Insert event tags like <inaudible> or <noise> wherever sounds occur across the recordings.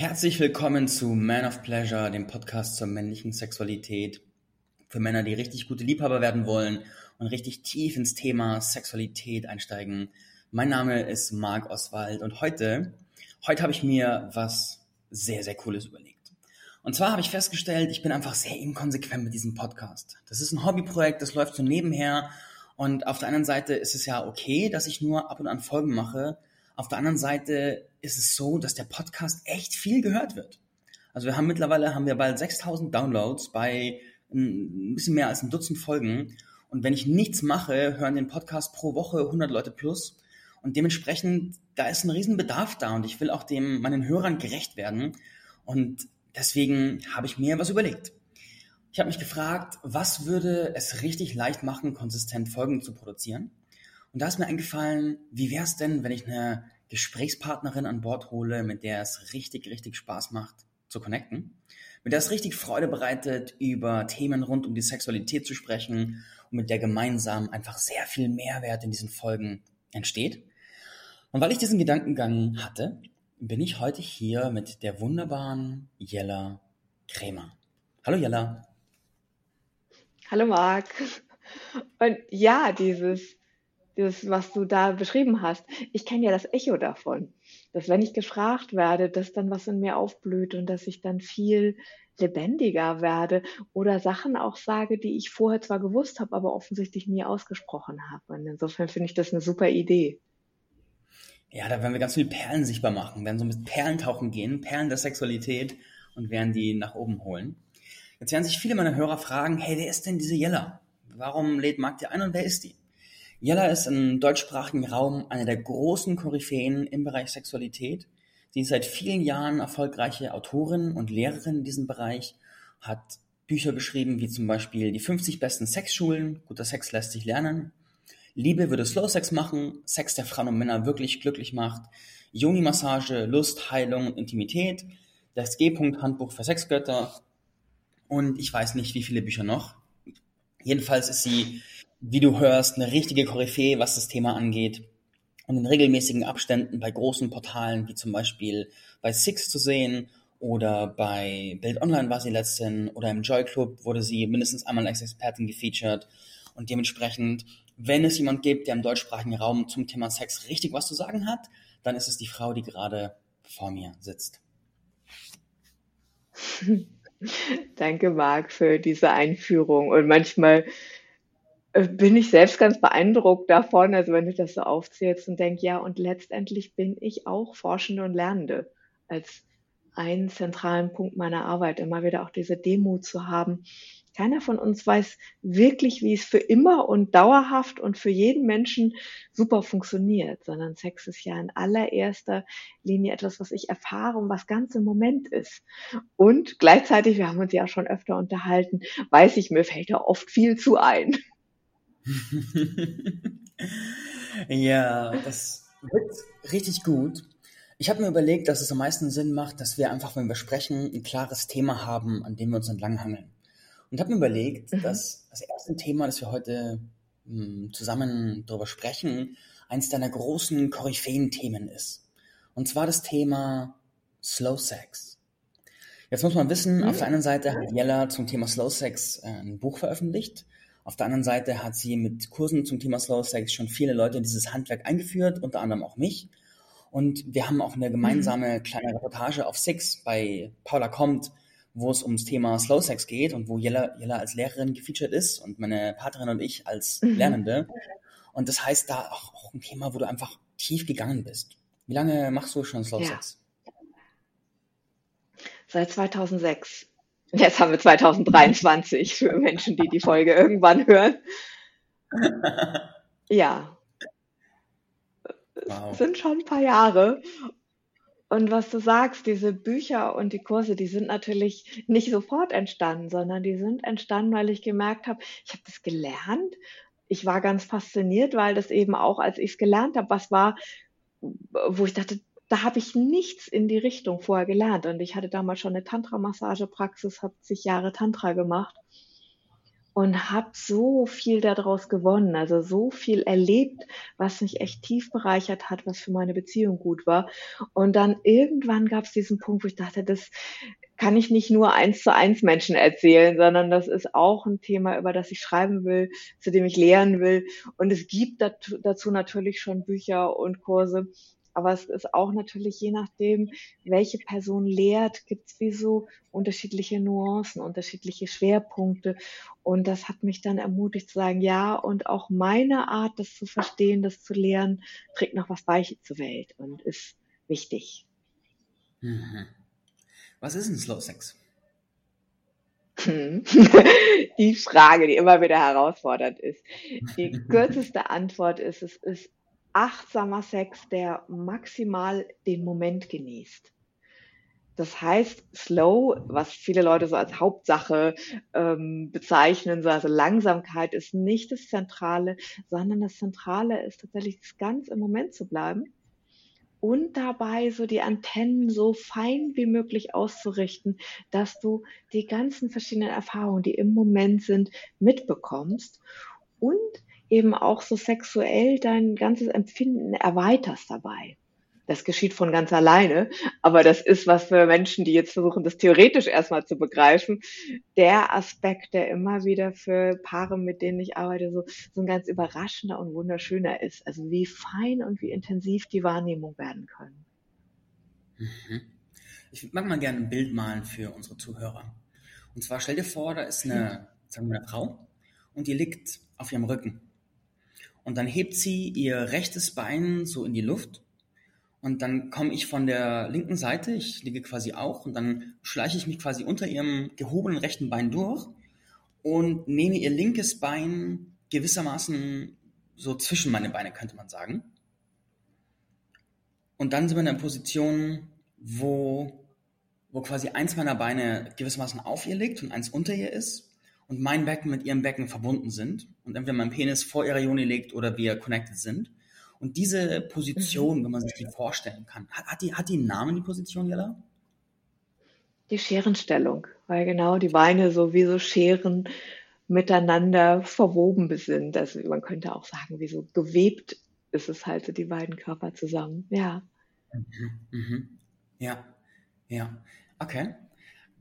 Herzlich willkommen zu Man of Pleasure, dem Podcast zur männlichen Sexualität. Für Männer, die richtig gute Liebhaber werden wollen und richtig tief ins Thema Sexualität einsteigen. Mein Name ist Marc Oswald und heute, heute habe ich mir was sehr, sehr Cooles überlegt. Und zwar habe ich festgestellt, ich bin einfach sehr inkonsequent mit diesem Podcast. Das ist ein Hobbyprojekt, das läuft so nebenher und auf der anderen Seite ist es ja okay, dass ich nur ab und an Folgen mache, auf der anderen Seite ist es so, dass der Podcast echt viel gehört wird. Also wir haben mittlerweile haben wir bald 6000 Downloads bei ein bisschen mehr als ein Dutzend Folgen. Und wenn ich nichts mache, hören den Podcast pro Woche 100 Leute plus. Und dementsprechend, da ist ein riesen Bedarf da und ich will auch dem, meinen Hörern gerecht werden. Und deswegen habe ich mir was überlegt. Ich habe mich gefragt, was würde es richtig leicht machen, konsistent Folgen zu produzieren? Und da ist mir eingefallen, wie wäre es denn, wenn ich eine Gesprächspartnerin an Bord hole, mit der es richtig, richtig Spaß macht zu connecten, mit der es richtig Freude bereitet, über Themen rund um die Sexualität zu sprechen und mit der gemeinsam einfach sehr viel Mehrwert in diesen Folgen entsteht. Und weil ich diesen Gedankengang hatte, bin ich heute hier mit der wunderbaren Jella Krämer. Hallo Jella. Hallo Marc. Und ja, dieses das, was du da beschrieben hast. Ich kenne ja das Echo davon, dass wenn ich gefragt werde, dass dann was in mir aufblüht und dass ich dann viel lebendiger werde oder Sachen auch sage, die ich vorher zwar gewusst habe, aber offensichtlich nie ausgesprochen habe. Und insofern finde ich das eine super Idee. Ja, da werden wir ganz viele Perlen sichtbar machen, werden so mit Perlen tauchen gehen, Perlen der Sexualität und werden die nach oben holen. Jetzt werden sich viele meiner Hörer fragen, hey, wer ist denn diese Jella? Warum lädt Marc die ein und wer ist die? Jella ist im deutschsprachigen Raum eine der großen Koryphäen im Bereich Sexualität. Sie ist seit vielen Jahren erfolgreiche Autorin und Lehrerin in diesem Bereich, hat Bücher geschrieben wie zum Beispiel die 50 besten Sexschulen, guter Sex lässt sich lernen, Liebe würde Slow Sex machen, Sex der Frauen und Männer wirklich glücklich macht, Joni-Massage, Lust, Heilung und Intimität, das G-Punkt-Handbuch für Sexgötter und ich weiß nicht, wie viele Bücher noch. Jedenfalls ist sie wie du hörst, eine richtige Koryphäe, was das Thema angeht. Und in regelmäßigen Abständen bei großen Portalen, wie zum Beispiel bei Six zu sehen oder bei Bild Online war sie letztens oder im Joy Club wurde sie mindestens einmal als Expertin gefeatured. Und dementsprechend, wenn es jemand gibt, der im deutschsprachigen Raum zum Thema Sex richtig was zu sagen hat, dann ist es die Frau, die gerade vor mir sitzt. <laughs> Danke, Marc, für diese Einführung. Und manchmal bin ich selbst ganz beeindruckt davon, also wenn du das so aufzählst und denkst, ja, und letztendlich bin ich auch Forschende und Lernende als einen zentralen Punkt meiner Arbeit, immer wieder auch diese Demut zu haben. Keiner von uns weiß wirklich, wie es für immer und dauerhaft und für jeden Menschen super funktioniert, sondern Sex ist ja in allererster Linie etwas, was ich erfahre und was ganz im Moment ist. Und gleichzeitig, wir haben uns ja auch schon öfter unterhalten, weiß ich, mir fällt da oft viel zu ein. <laughs> ja, das wird richtig gut. Ich habe mir überlegt, dass es am meisten Sinn macht, dass wir einfach, wenn wir sprechen, ein klares Thema haben, an dem wir uns entlanghangeln. Und habe mir überlegt, mhm. dass das erste Thema, das wir heute mh, hm, zusammen darüber sprechen, eins deiner großen Koryphäen-Themen ist. Und zwar das Thema Slow Sex. Jetzt muss man wissen, mhm. auf der einen Seite hat Jella zum Thema Slow Sex äh, ein Buch veröffentlicht auf der anderen Seite hat sie mit Kursen zum Thema Slow Sex schon viele Leute in dieses Handwerk eingeführt, unter anderem auch mich. Und wir haben auch eine gemeinsame mhm. kleine Reportage auf Six bei Paula Kommt, wo es ums Thema Slow Sex geht und wo Jella, Jella als Lehrerin gefeatured ist und meine Partnerin und ich als mhm. Lernende. Und das heißt da auch, auch, ein Thema, wo du einfach tief gegangen bist. Wie lange machst du schon Slow ja. Sex? Seit 2006. Jetzt haben wir 2023 für Menschen, die die Folge irgendwann hören. <laughs> Ja. Wow. Sind schon ein paar Jahre. Und was du sagst, diese Bücher und die Kurse, die sind natürlich nicht sofort entstanden, sondern die sind entstanden, weil ich gemerkt habe, ich habe das gelernt. Ich war ganz fasziniert, weil das eben auch, als ich es gelernt habe, was war, wo ich dachte, da habe ich nichts in die Richtung vorher gelernt. Und ich hatte damals schon eine Tantra-Massagepraxis, habe zig Jahre Tantra gemacht. und habe so viel daraus gewonnen, also so viel erlebt, was mich echt tief bereichert hat, was für meine Beziehung gut war. Und dann irgendwann gab es diesen Punkt, wo ich dachte, das kann ich nicht nur eins zu eins Menschen erzählen, sondern das ist auch ein Thema, über das ich schreiben will, zu dem ich lehren will. Und es gibt dazu natürlich schon Bücher und Kurse. Aber es ist auch natürlich je nachdem, welche Person lehrt, gibt es wie so unterschiedliche Nuancen, unterschiedliche Schwerpunkte. Und das hat mich dann ermutigt zu sagen, ja, und auch meine Art, das zu verstehen, das zu lehren, trägt noch was bei zur Welt und ist wichtig. Mhm. Was ist ein Slow Sex? <laughs> die Frage, die immer wieder herausfordernd ist. Die <laughs> kürzeste Antwort ist, es ist achtsamer Sex, der maximal den Moment genießt. Das heißt, Slow, was viele Leute so als Hauptsache ähm, bezeichnen, so also Langsamkeit ist nicht das Zentrale, sondern das Zentrale ist tatsächlich das ganz im Moment zu bleiben und dabei so die Antennen so fein wie möglich auszurichten, dass du die ganzen verschiedenen Erfahrungen, die im Moment sind, mitbekommst und eben auch so sexuell dein ganzes Empfinden erweiterst dabei. Das geschieht von ganz alleine, aber das ist was für Menschen, die jetzt versuchen, das theoretisch erstmal zu begreifen. Der Aspekt, der immer wieder für Paare, mit denen ich arbeite, so, so ein ganz überraschender und wunderschöner ist. Also wie fein und wie intensiv die Wahrnehmung werden können. Mhm. Ich mag mal gerne ein Bild malen für unsere Zuhörer. Und zwar stell dir vor, da ist eine, sagen wir eine Frau und die liegt auf ihrem Rücken. Und dann hebt sie ihr rechtes Bein so in die Luft und dann komme ich von der linken Seite, ich liege quasi auch, und dann schleiche ich mich quasi unter ihrem gehobenen rechten Bein durch und nehme ihr linkes Bein gewissermaßen so zwischen meine Beine, könnte man sagen. Und dann sind wir in einer Position, wo, wo quasi eins meiner Beine gewissermaßen auf ihr liegt und eins unter ihr ist und mein Becken mit ihrem Becken verbunden sind und entweder mein Penis vor ihrer Joni liegt oder wir connected sind. Und diese Position, mhm. wenn man sich die vorstellen kann, hat, hat, die, hat die einen Namen, die Position, Jella? Die Scherenstellung, weil genau die Beine so wie so Scheren miteinander verwoben sind. Also man könnte auch sagen, wie so gewebt ist es halt so die beiden Körper zusammen. Ja. Mhm, mhm. Ja, ja. Okay.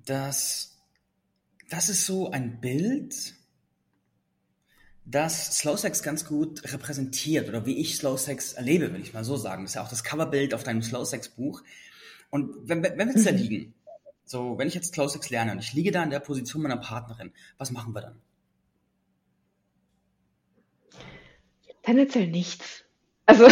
Das, das ist so ein Bild, das Slow Sex ganz gut repräsentiert oder wie ich Slow Sex erlebe, will ich mal so sagen. Das ist ja auch das Coverbild auf deinem Slow Sex Buch. Und wenn, wenn wir jetzt da mhm. liegen, so wenn ich jetzt Slow Sex lerne und ich liege da in der Position meiner Partnerin, was machen wir dann? Tendenziell nichts. Also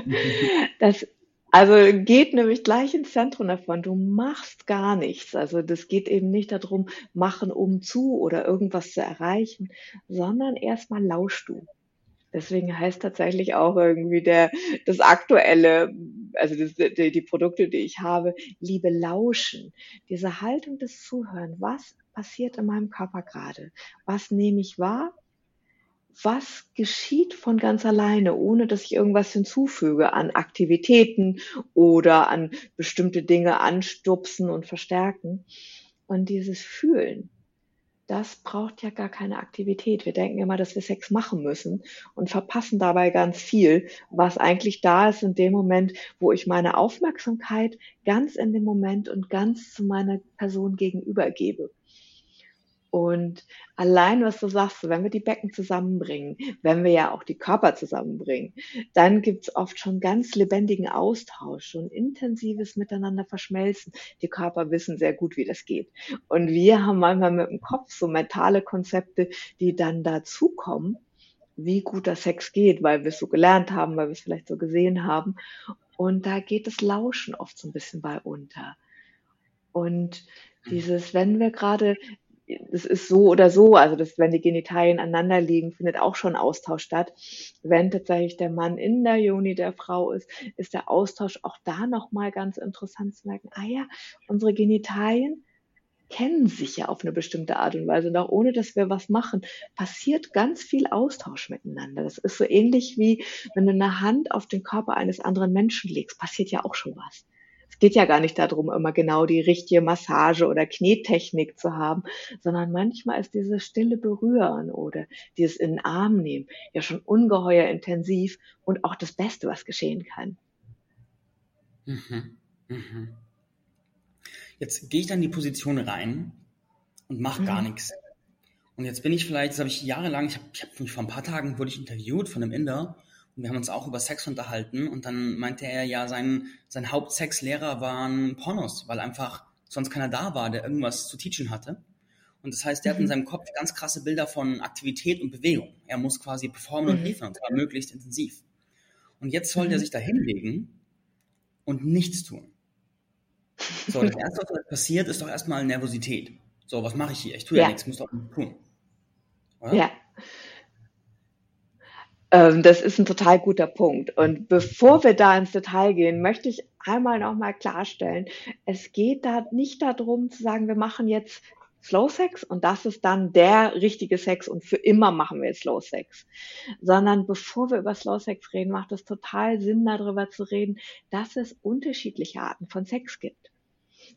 <laughs> das also geht nämlich gleich ins Zentrum davon. Du machst gar nichts. Also das geht eben nicht darum, machen um zu oder irgendwas zu erreichen, sondern erstmal lauschst du. Deswegen heißt tatsächlich auch irgendwie der, das aktuelle, also das, die, die Produkte, die ich habe, liebe lauschen. Diese Haltung des Zuhören. Was passiert in meinem Körper gerade? Was nehme ich wahr? Was geschieht von ganz alleine, ohne dass ich irgendwas hinzufüge an Aktivitäten oder an bestimmte Dinge anstupsen und verstärken. Und dieses Fühlen, das braucht ja gar keine Aktivität. Wir denken immer, dass wir Sex machen müssen und verpassen dabei ganz viel, was eigentlich da ist in dem Moment, wo ich meine Aufmerksamkeit ganz in dem Moment und ganz zu meiner Person gegenüber gebe. Und allein, was du sagst, wenn wir die Becken zusammenbringen, wenn wir ja auch die Körper zusammenbringen, dann gibt's oft schon ganz lebendigen Austausch, schon intensives Miteinander verschmelzen. Die Körper wissen sehr gut, wie das geht. Und wir haben manchmal mit dem Kopf so mentale Konzepte, die dann dazukommen, wie gut der Sex geht, weil wir es so gelernt haben, weil wir es vielleicht so gesehen haben. Und da geht das Lauschen oft so ein bisschen bei unter. Und dieses, wenn wir gerade es ist so oder so, also das, wenn die Genitalien aneinander liegen, findet auch schon Austausch statt. Wenn tatsächlich der Mann in der Joni der Frau ist, ist der Austausch auch da nochmal ganz interessant zu merken, ah ja, unsere Genitalien kennen sich ja auf eine bestimmte Art und Weise. Und auch ohne, dass wir was machen, passiert ganz viel Austausch miteinander. Das ist so ähnlich wie, wenn du eine Hand auf den Körper eines anderen Menschen legst, passiert ja auch schon was geht ja gar nicht darum, immer genau die richtige Massage oder Knettechnik zu haben, sondern manchmal ist dieses stille Berühren oder dieses in den Arm nehmen ja schon ungeheuer intensiv und auch das Beste, was geschehen kann. Mhm. Mhm. Jetzt gehe ich dann in die Position rein und mache mhm. gar nichts. Und jetzt bin ich vielleicht, das habe ich jahrelang, ich habe hab mich vor ein paar Tagen wurde ich interviewt von einem Inder wir haben uns auch über Sex unterhalten und dann meinte er ja, sein, sein Hauptsexlehrer waren Pornos, weil einfach sonst keiner da war, der irgendwas zu teachen hatte. Und das heißt, der mhm. hat in mhm. seinem Kopf ganz krasse Bilder von Aktivität und Bewegung. Er muss quasi performen mhm. und liefern, und zwar möglichst intensiv. Und jetzt soll mhm. der sich da hinlegen und nichts tun. So, das Erste, was passiert, ist doch erstmal Nervosität. So, was mache ich hier? Ich tue ja, ja nichts, muss doch tun. Oder? Ja. Ähm, das ist ein total guter Punkt. Und bevor wir da ins Detail gehen, möchte ich einmal nochmal klarstellen, es geht da nicht darum zu sagen, wir machen jetzt Slow Sex und das ist dann der richtige Sex und für immer machen wir Slow Sex. Sondern bevor wir über Slow Sex reden, macht es total Sinn, darüber zu reden, dass es unterschiedliche Arten von Sex gibt.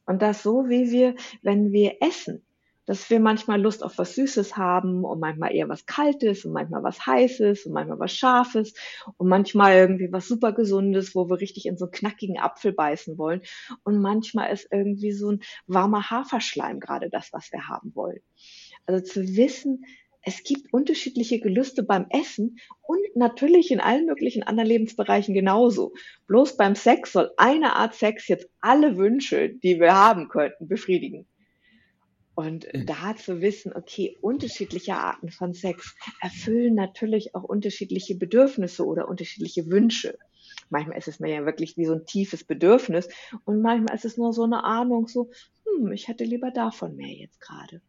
Und das so, wie wir, wenn wir essen, dass wir manchmal Lust auf was Süßes haben und manchmal eher was Kaltes und manchmal was Heißes und manchmal was Scharfes und manchmal irgendwie was super Gesundes, wo wir richtig in so einen knackigen Apfel beißen wollen. Und manchmal ist irgendwie so ein warmer Haferschleim gerade das, was wir haben wollen. Also zu wissen, es gibt unterschiedliche Gelüste beim Essen und natürlich in allen möglichen anderen Lebensbereichen genauso. Bloß beim Sex soll eine Art Sex jetzt alle Wünsche, die wir haben könnten, befriedigen. Und mhm. da zu wissen, okay, unterschiedliche Arten von Sex erfüllen natürlich auch unterschiedliche Bedürfnisse oder unterschiedliche Wünsche. Manchmal ist es mir ja wirklich wie so ein tiefes Bedürfnis und manchmal ist es nur so eine Ahnung, so, hm, ich hätte lieber davon mehr jetzt gerade.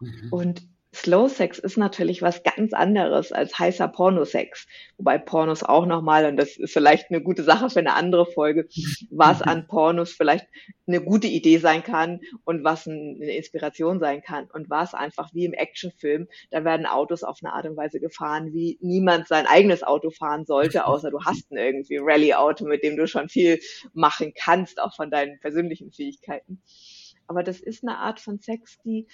Mhm. Und Slow Sex ist natürlich was ganz anderes als heißer Pornosex. Wobei Pornos auch nochmal, und das ist vielleicht eine gute Sache für eine andere Folge, was an Pornos vielleicht eine gute Idee sein kann und was eine Inspiration sein kann und was einfach wie im Actionfilm, da werden Autos auf eine Art und Weise gefahren, wie niemand sein eigenes Auto fahren sollte, außer du hast ein irgendwie Rallye-Auto, mit dem du schon viel machen kannst, auch von deinen persönlichen Fähigkeiten. Aber das ist eine Art von Sex, die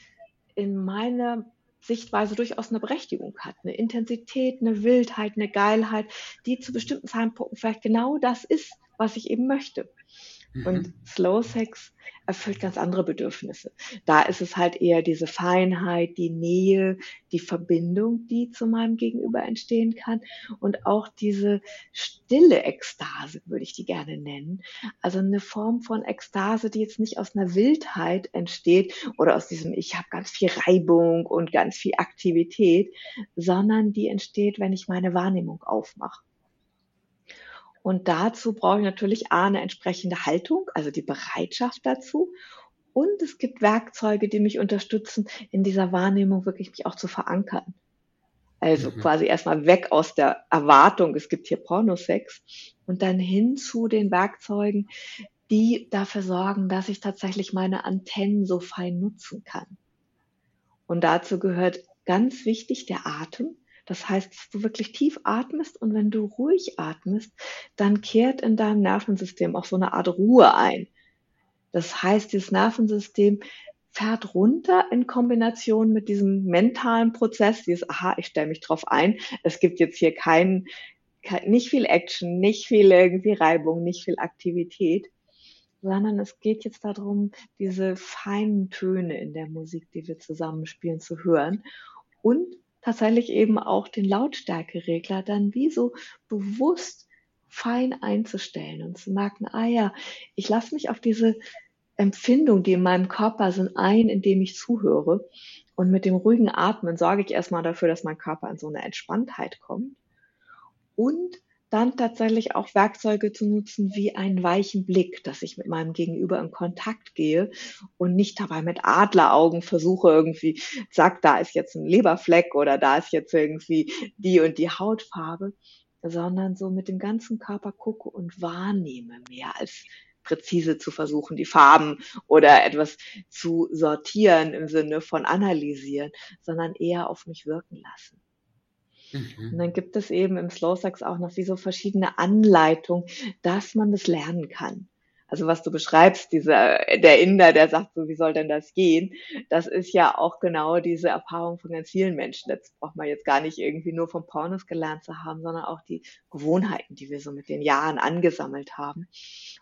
in meiner Sichtweise durchaus eine Berechtigung hat, eine Intensität, eine Wildheit, eine Geilheit, die zu bestimmten Zeitpunkten vielleicht genau das ist, was ich eben möchte. Mhm. Und Slow Sex erfüllt ganz andere Bedürfnisse. Da ist es halt eher diese Feinheit, die Nähe, die Verbindung, die zu meinem Gegenüber entstehen kann und auch diese stille Ekstase, würde ich die gerne nennen. Also eine Form von Ekstase, die jetzt nicht aus einer Wildheit entsteht oder aus diesem ich habe ganz viel Reibung und ganz viel Aktivität, sondern die entsteht, wenn ich meine Wahrnehmung aufmache. Und dazu brauche ich natürlich A, eine entsprechende Haltung, also die Bereitschaft dazu. Und es gibt Werkzeuge, die mich unterstützen, in dieser Wahrnehmung wirklich mich auch zu verankern. Also mhm. quasi erstmal weg aus der Erwartung, es gibt hier Pornosex und dann hin zu den Werkzeugen, die dafür sorgen, dass ich tatsächlich meine Antennen so fein nutzen kann. Und dazu gehört ganz wichtig der Atem. Das heißt, dass du wirklich tief atmest und wenn du ruhig atmest, dann kehrt in deinem Nervensystem auch so eine Art Ruhe ein. Das heißt, dieses Nervensystem fährt runter in Kombination mit diesem mentalen Prozess, dieses, aha, ich stelle mich drauf ein, es gibt jetzt hier keinen, kein, nicht viel Action, nicht viel irgendwie Reibung, nicht viel Aktivität, sondern es geht jetzt darum, diese feinen Töne in der Musik, die wir zusammenspielen, zu hören und tatsächlich eben auch den Lautstärkeregler dann wie so bewusst fein einzustellen und zu merken, ah ja, ich lasse mich auf diese Empfindung, die in meinem Körper sind, ein, indem ich zuhöre. Und mit dem ruhigen Atmen sorge ich erstmal dafür, dass mein Körper in so eine Entspanntheit kommt. Und dann tatsächlich auch Werkzeuge zu nutzen wie einen weichen Blick, dass ich mit meinem Gegenüber in Kontakt gehe und nicht dabei mit Adleraugen versuche irgendwie, zack, da ist jetzt ein Leberfleck oder da ist jetzt irgendwie die und die Hautfarbe, sondern so mit dem ganzen Körper gucke und wahrnehme mehr als präzise zu versuchen, die Farben oder etwas zu sortieren im Sinne von analysieren, sondern eher auf mich wirken lassen. Mhm. Und dann gibt es eben im Slow Sex auch noch wie so verschiedene Anleitungen, dass man das lernen kann. Also was du beschreibst, dieser, der Inder, der sagt so, wie soll denn das gehen? Das ist ja auch genau diese Erfahrung von ganz vielen Menschen. Das braucht man jetzt gar nicht irgendwie nur vom Pornos gelernt zu haben, sondern auch die Gewohnheiten, die wir so mit den Jahren angesammelt haben.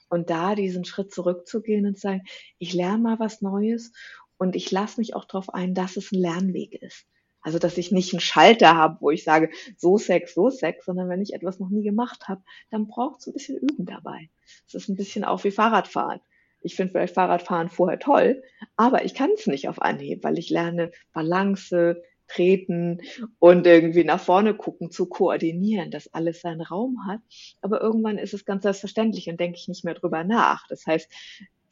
Und da diesen Schritt zurückzugehen und sagen, ich lerne mal was Neues und ich lasse mich auch darauf ein, dass es ein Lernweg ist. Also, dass ich nicht einen Schalter habe, wo ich sage, so Sex, so Sex, sondern wenn ich etwas noch nie gemacht habe, dann braucht es ein bisschen Üben dabei. Es ist ein bisschen auch wie Fahrradfahren. Ich finde vielleicht Fahrradfahren vorher toll, aber ich kann es nicht auf Anhieb, weil ich lerne Balance, treten und irgendwie nach vorne gucken, zu koordinieren, dass alles seinen Raum hat. Aber irgendwann ist es ganz selbstverständlich und denke ich nicht mehr drüber nach. Das heißt,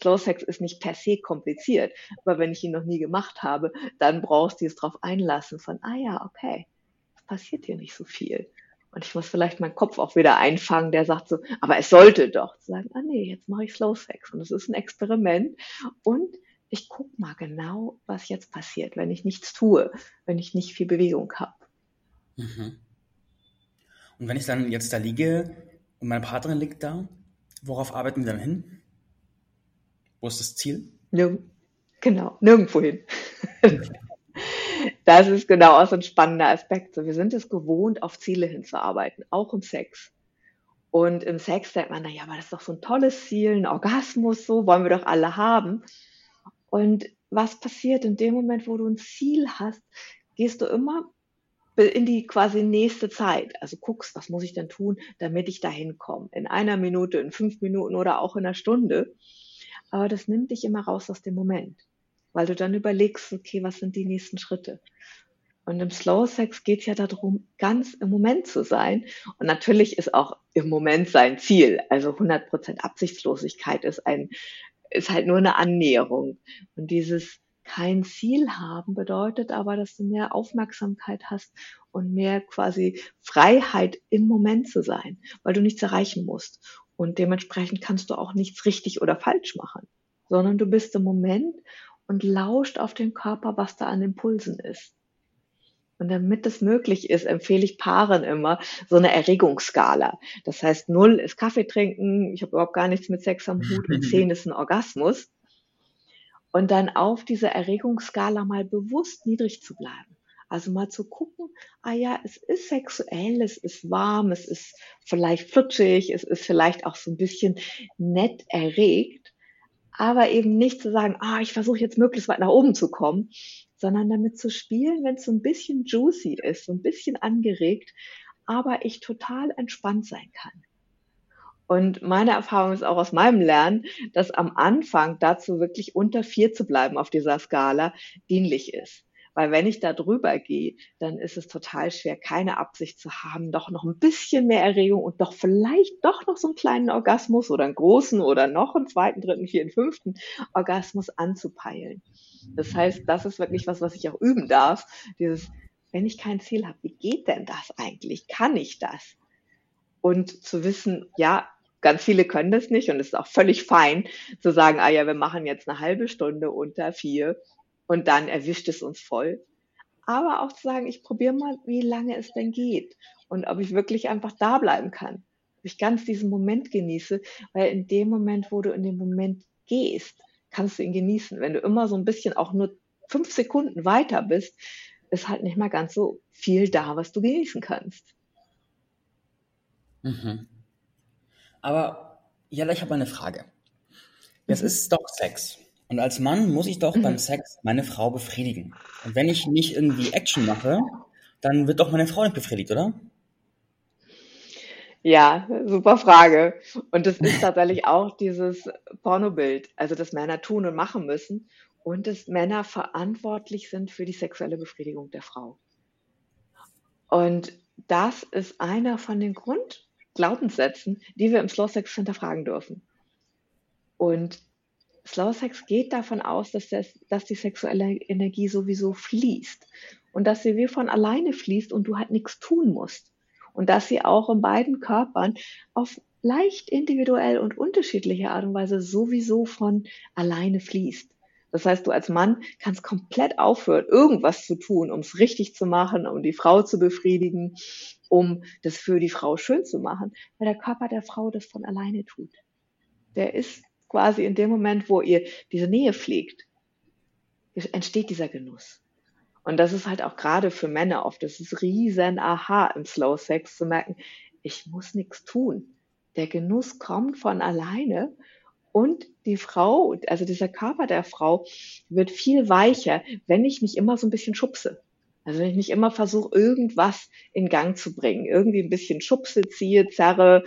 Slow Sex ist nicht per se kompliziert, aber wenn ich ihn noch nie gemacht habe, dann brauchst du es drauf einlassen von, ah ja, okay, es passiert hier nicht so viel. Und ich muss vielleicht meinen Kopf auch wieder einfangen, der sagt so, aber es sollte doch. Zu sagen, ah nee, jetzt mache ich Slow Sex. Und es ist ein Experiment. Und ich gucke mal genau, was jetzt passiert, wenn ich nichts tue, wenn ich nicht viel Bewegung habe. Mhm. Und wenn ich dann jetzt da liege und meine Partnerin liegt da, worauf arbeiten wir dann hin? Wo ist das Ziel? Nirg genau, nirgendwo hin. <laughs> das ist genau auch so ein spannender Aspekt. wir sind es gewohnt, auf Ziele hinzuarbeiten, auch im Sex. Und im Sex denkt man, naja, aber das ist doch so ein tolles Ziel, ein Orgasmus, so wollen wir doch alle haben. Und was passiert in dem Moment, wo du ein Ziel hast, gehst du immer in die quasi nächste Zeit. Also guckst, was muss ich denn tun, damit ich da hinkomme? In einer Minute, in fünf Minuten oder auch in einer Stunde aber das nimmt dich immer raus aus dem Moment, weil du dann überlegst, okay, was sind die nächsten Schritte? Und im Slow Sex geht es ja darum, ganz im Moment zu sein. Und natürlich ist auch im Moment sein Ziel. Also 100% Absichtslosigkeit ist ein, ist halt nur eine Annäherung. Und dieses kein Ziel haben bedeutet aber, dass du mehr Aufmerksamkeit hast und mehr quasi Freiheit im Moment zu sein, weil du nichts erreichen musst. Und dementsprechend kannst du auch nichts richtig oder falsch machen, sondern du bist im Moment und lauscht auf den Körper, was da an Impulsen ist. Und damit das möglich ist, empfehle ich Paaren immer so eine Erregungsskala. Das heißt, null ist Kaffee trinken, ich habe überhaupt gar nichts mit Sex am Hut und <laughs> zehn ist ein Orgasmus. Und dann auf dieser Erregungsskala mal bewusst niedrig zu bleiben. Also mal zu gucken, ah ja, es ist sexuell, es ist warm, es ist vielleicht flutschig, es ist vielleicht auch so ein bisschen nett erregt, aber eben nicht zu sagen, ah, ich versuche jetzt möglichst weit nach oben zu kommen, sondern damit zu spielen, wenn es so ein bisschen juicy ist, so ein bisschen angeregt, aber ich total entspannt sein kann. Und meine Erfahrung ist auch aus meinem Lernen, dass am Anfang dazu wirklich unter vier zu bleiben auf dieser Skala dienlich ist. Weil wenn ich da drüber gehe, dann ist es total schwer, keine Absicht zu haben, doch noch ein bisschen mehr Erregung und doch vielleicht doch noch so einen kleinen Orgasmus oder einen großen oder noch einen zweiten, dritten, vierten, fünften Orgasmus anzupeilen. Das heißt, das ist wirklich was, was ich auch üben darf. Dieses, wenn ich kein Ziel habe, wie geht denn das eigentlich? Kann ich das? Und zu wissen, ja, ganz viele können das nicht und es ist auch völlig fein zu sagen, ah ja, wir machen jetzt eine halbe Stunde unter vier und dann erwischt es uns voll. Aber auch zu sagen, ich probiere mal, wie lange es denn geht und ob ich wirklich einfach da bleiben kann. Ob ich ganz diesen Moment genieße, weil in dem Moment, wo du in den Moment gehst, kannst du ihn genießen. Wenn du immer so ein bisschen auch nur fünf Sekunden weiter bist, ist halt nicht mal ganz so viel da, was du genießen kannst. Mhm. Aber ja, ich habe eine Frage. Es mhm. ist doch Sex. Und als Mann muss ich doch beim mhm. Sex meine Frau befriedigen. Und wenn ich nicht irgendwie Action mache, dann wird doch meine Frau nicht befriedigt, oder? Ja, super Frage. Und das ist tatsächlich auch dieses Pornobild, also dass Männer tun und machen müssen und dass Männer verantwortlich sind für die sexuelle Befriedigung der Frau. Und das ist einer von den Grundglaubenssätzen, die wir im Slow Sex hinterfragen dürfen. Und Slow Sex geht davon aus, dass, das, dass die sexuelle Energie sowieso fließt und dass sie wie von alleine fließt und du halt nichts tun musst. Und dass sie auch in beiden Körpern auf leicht individuell und unterschiedliche Art und Weise sowieso von alleine fließt. Das heißt, du als Mann kannst komplett aufhören, irgendwas zu tun, um es richtig zu machen, um die Frau zu befriedigen, um das für die Frau schön zu machen, weil der Körper der Frau das von alleine tut. Der ist quasi in dem Moment, wo ihr diese Nähe pflegt, entsteht dieser Genuss. Und das ist halt auch gerade für Männer oft, das ist riesen Aha im Slow Sex zu merken, ich muss nichts tun. Der Genuss kommt von alleine und die Frau, also dieser Körper der Frau wird viel weicher, wenn ich nicht immer so ein bisschen schubse. Also wenn ich nicht immer versuche, irgendwas in Gang zu bringen, irgendwie ein bisschen schubse, ziehe, zerre,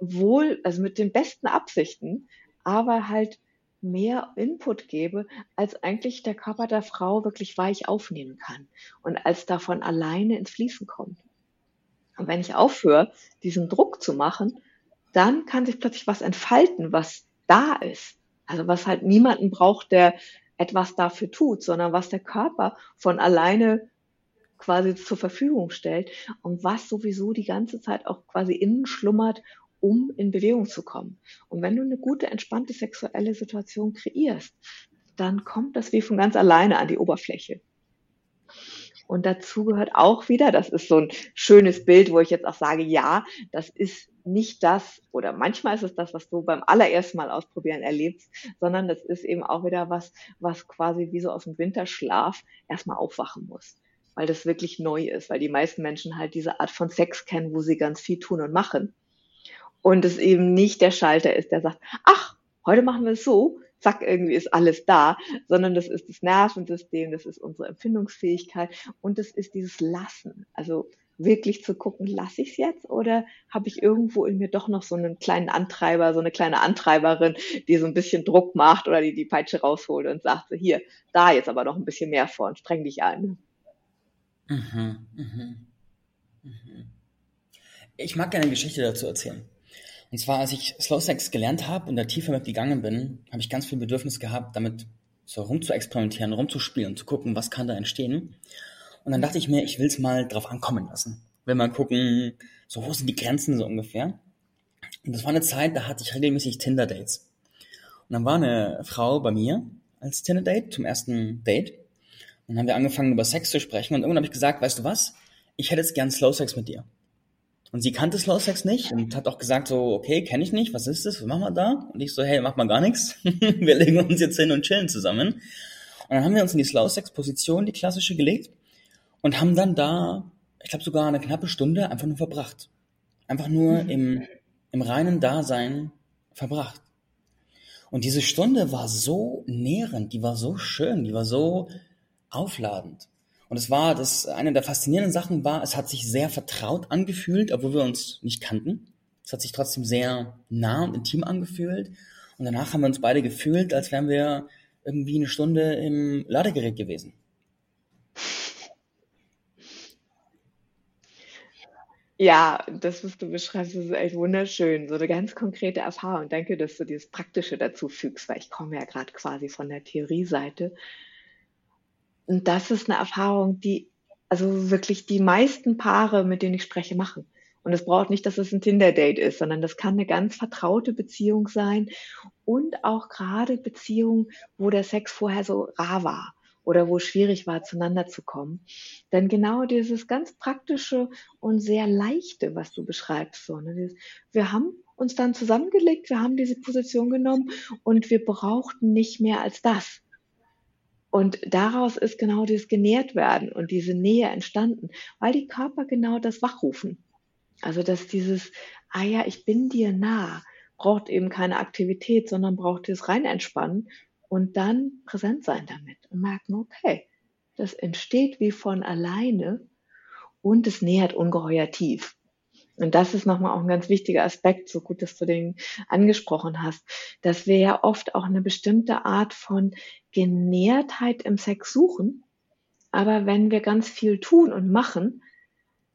wohl, also mit den besten Absichten, aber halt mehr Input gebe, als eigentlich der Körper der Frau wirklich weich aufnehmen kann und als davon alleine ins Fließen kommt. Und wenn ich aufhöre, diesen Druck zu machen, dann kann sich plötzlich was entfalten, was da ist. Also was halt niemanden braucht, der etwas dafür tut, sondern was der Körper von alleine quasi zur Verfügung stellt und was sowieso die ganze Zeit auch quasi innen schlummert um in Bewegung zu kommen. Und wenn du eine gute, entspannte sexuelle Situation kreierst, dann kommt das wie von ganz alleine an die Oberfläche. Und dazu gehört auch wieder, das ist so ein schönes Bild, wo ich jetzt auch sage, ja, das ist nicht das, oder manchmal ist es das, was du beim allerersten Mal ausprobieren erlebst, sondern das ist eben auch wieder was, was quasi wie so aus dem Winterschlaf erstmal aufwachen muss. Weil das wirklich neu ist, weil die meisten Menschen halt diese Art von Sex kennen, wo sie ganz viel tun und machen und es eben nicht der Schalter ist, der sagt, ach, heute machen wir es so, zack, irgendwie ist alles da, sondern das ist das Nervensystem, das ist unsere Empfindungsfähigkeit und das ist dieses Lassen. Also wirklich zu gucken, lasse ich es jetzt oder habe ich irgendwo in mir doch noch so einen kleinen Antreiber, so eine kleine Antreiberin, die so ein bisschen Druck macht oder die die Peitsche rausholt und sagt so, hier, da jetzt aber noch ein bisschen mehr vor und streng dich an. Mhm, mhm, mhm. Ich mag gerne eine Geschichte dazu erzählen. Und zwar, als ich Slow Sex gelernt habe und da tiefer mit gegangen bin, habe ich ganz viel Bedürfnis gehabt, damit so rumzuexperimentieren, rumzuspielen, zu gucken, was kann da entstehen. Und dann dachte ich mir, ich will es mal drauf ankommen lassen. Will mal gucken, so wo sind die Grenzen so ungefähr. Und das war eine Zeit, da hatte ich regelmäßig Tinder-Dates. Und dann war eine Frau bei mir als Tinder-Date zum ersten Date. Und dann haben wir angefangen über Sex zu sprechen und irgendwann habe ich gesagt, weißt du was? Ich hätte jetzt gern Slow Sex mit dir. Und sie kannte Slow Sex nicht und hat auch gesagt so, okay, kenne ich nicht, was ist das, was machen wir da? Und ich so, hey, mach mal gar nichts. <laughs> wir legen uns jetzt hin und chillen zusammen. Und dann haben wir uns in die Slow Sex Position, die klassische, gelegt und haben dann da, ich glaube sogar eine knappe Stunde einfach nur verbracht. Einfach nur mhm. im, im reinen Dasein verbracht. Und diese Stunde war so nährend, die war so schön, die war so aufladend. Und es war, das eine der faszinierenden Sachen war, es hat sich sehr vertraut angefühlt, obwohl wir uns nicht kannten. Es hat sich trotzdem sehr nah und intim angefühlt. Und danach haben wir uns beide gefühlt, als wären wir irgendwie eine Stunde im Ladegerät gewesen. Ja, das, was du beschreibst, ist echt wunderschön. So eine ganz konkrete Erfahrung. Danke, dass du dieses Praktische dazu fügst, weil ich komme ja gerade quasi von der Theorie-Seite. Und das ist eine Erfahrung, die also wirklich die meisten Paare, mit denen ich spreche, machen. Und es braucht nicht, dass es ein Tinder-Date ist, sondern das kann eine ganz vertraute Beziehung sein und auch gerade Beziehungen, wo der Sex vorher so rar war oder wo es schwierig war, zueinander zu kommen. Denn genau dieses ganz praktische und sehr leichte, was du beschreibst, so, ne, dieses, wir haben uns dann zusammengelegt, wir haben diese Position genommen und wir brauchten nicht mehr als das. Und daraus ist genau dieses genährt werden und diese Nähe entstanden, weil die Körper genau das wachrufen. Also dass dieses, ah ja, ich bin dir nah, braucht eben keine Aktivität, sondern braucht dieses rein entspannen und dann präsent sein damit und merken, okay, das entsteht wie von alleine und es nähert ungeheuer tief. Und das ist nochmal auch ein ganz wichtiger Aspekt, so gut, dass du den angesprochen hast, dass wir ja oft auch eine bestimmte Art von Genährtheit im Sex suchen. Aber wenn wir ganz viel tun und machen,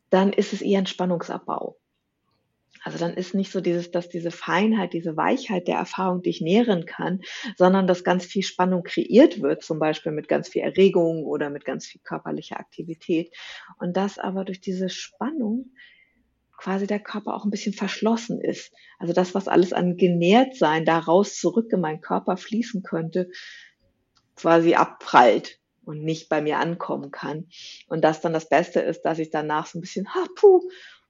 dann ist es eher ein Spannungsabbau. Also dann ist nicht so dieses, dass diese Feinheit, diese Weichheit der Erfahrung dich nähren kann, sondern dass ganz viel Spannung kreiert wird, zum Beispiel mit ganz viel Erregung oder mit ganz viel körperlicher Aktivität. Und das aber durch diese Spannung quasi der Körper auch ein bisschen verschlossen ist. Also das, was alles an genährt sein daraus zurück in meinen Körper fließen könnte, quasi abprallt und nicht bei mir ankommen kann. Und das dann das Beste ist, dass ich danach so ein bisschen, ha, puh,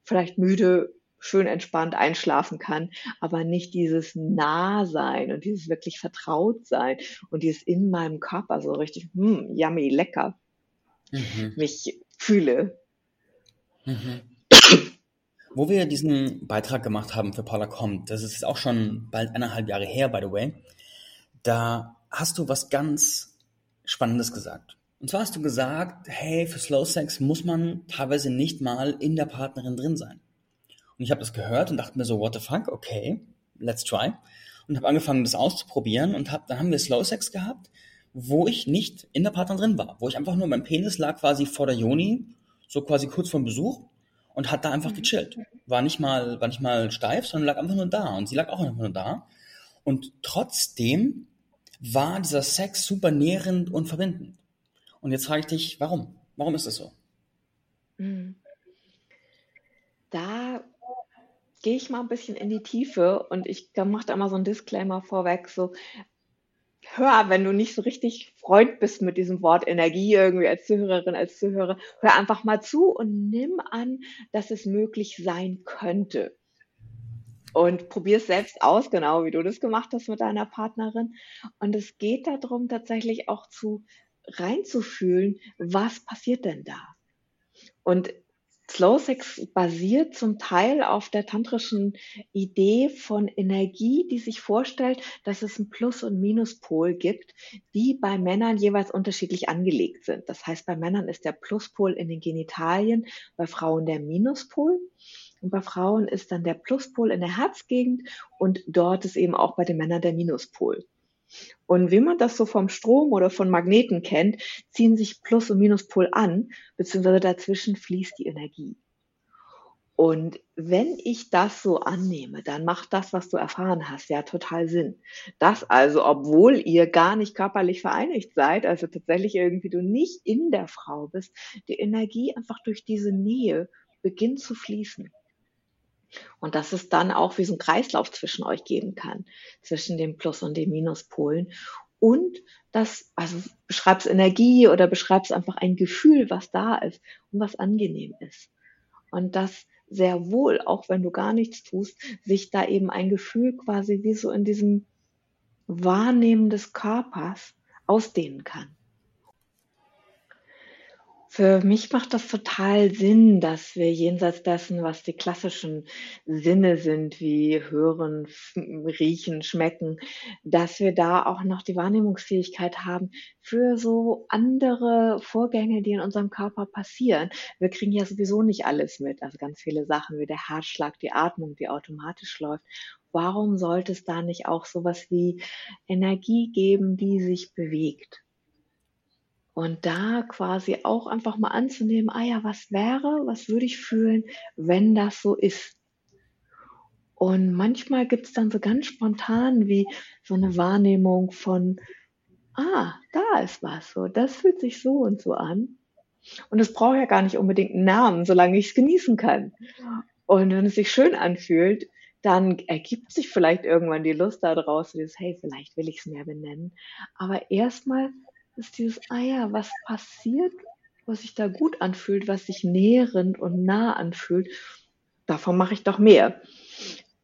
vielleicht müde, schön entspannt einschlafen kann, aber nicht dieses Nahsein und dieses wirklich Vertrautsein und dieses in meinem Körper so richtig, hm, yummy, lecker, mhm. mich fühle. Mhm. Wo wir diesen Beitrag gemacht haben für Paula kommt, das ist auch schon bald eineinhalb Jahre her, by the way, da hast du was ganz Spannendes gesagt. Und zwar hast du gesagt, hey, für Slow Sex muss man teilweise nicht mal in der Partnerin drin sein. Und ich habe das gehört und dachte mir so, what the fuck, okay, let's try. Und habe angefangen, das auszuprobieren und hab, dann haben wir Slow Sex gehabt, wo ich nicht in der Partnerin drin war, wo ich einfach nur, mein Penis lag quasi vor der Joni, so quasi kurz vorm Besuch und hat da einfach mhm. gechillt. War nicht mal, war nicht mal steif, sondern lag einfach nur da und sie lag auch einfach nur da. Und trotzdem war dieser Sex super nährend und verbindend. Und jetzt frage ich dich, warum? Warum ist das so? Mhm. Da gehe ich mal ein bisschen in die Tiefe und ich mache da immer so einen Disclaimer vorweg, so hör, wenn du nicht so richtig Freund bist mit diesem Wort Energie irgendwie als Zuhörerin, als Zuhörer, hör einfach mal zu und nimm an, dass es möglich sein könnte. Und probier es selbst aus, genau wie du das gemacht hast mit deiner Partnerin. Und es geht darum, tatsächlich auch zu reinzufühlen, was passiert denn da? Und Slow Sex basiert zum Teil auf der tantrischen Idee von Energie, die sich vorstellt, dass es einen Plus- und Minuspol gibt, die bei Männern jeweils unterschiedlich angelegt sind. Das heißt, bei Männern ist der Pluspol in den Genitalien, bei Frauen der Minuspol. Und bei Frauen ist dann der Pluspol in der Herzgegend und dort ist eben auch bei den Männern der Minuspol. Und wie man das so vom Strom oder von Magneten kennt, ziehen sich Plus- und Minuspol an, beziehungsweise dazwischen fließt die Energie. Und wenn ich das so annehme, dann macht das, was du erfahren hast, ja total Sinn. Das also, obwohl ihr gar nicht körperlich vereinigt seid, also tatsächlich irgendwie du nicht in der Frau bist, die Energie einfach durch diese Nähe beginnt zu fließen. Und dass es dann auch wie so ein Kreislauf zwischen euch geben kann, zwischen dem Plus- und dem Minuspolen. Und das, also beschreibst Energie oder beschreibst einfach ein Gefühl, was da ist und was angenehm ist. Und das sehr wohl, auch wenn du gar nichts tust, sich da eben ein Gefühl quasi wie so in diesem Wahrnehmen des Körpers ausdehnen kann. Für mich macht das total Sinn, dass wir jenseits dessen, was die klassischen Sinne sind, wie hören, riechen, schmecken, dass wir da auch noch die Wahrnehmungsfähigkeit haben für so andere Vorgänge, die in unserem Körper passieren. Wir kriegen ja sowieso nicht alles mit, also ganz viele Sachen wie der Herzschlag, die Atmung, die automatisch läuft. Warum sollte es da nicht auch sowas wie Energie geben, die sich bewegt? Und da quasi auch einfach mal anzunehmen, ah ja, was wäre, was würde ich fühlen, wenn das so ist? Und manchmal gibt es dann so ganz spontan wie so eine Wahrnehmung von, ah, da ist was, so, das fühlt sich so und so an. Und es braucht ja gar nicht unbedingt einen Namen, solange ich es genießen kann. Und wenn es sich schön anfühlt, dann ergibt sich vielleicht irgendwann die Lust daraus, dieses, hey, vielleicht will ich es mehr benennen. Aber erstmal ist dieses, ah ja, was passiert, was sich da gut anfühlt, was sich nährend und nah anfühlt, davon mache ich doch mehr.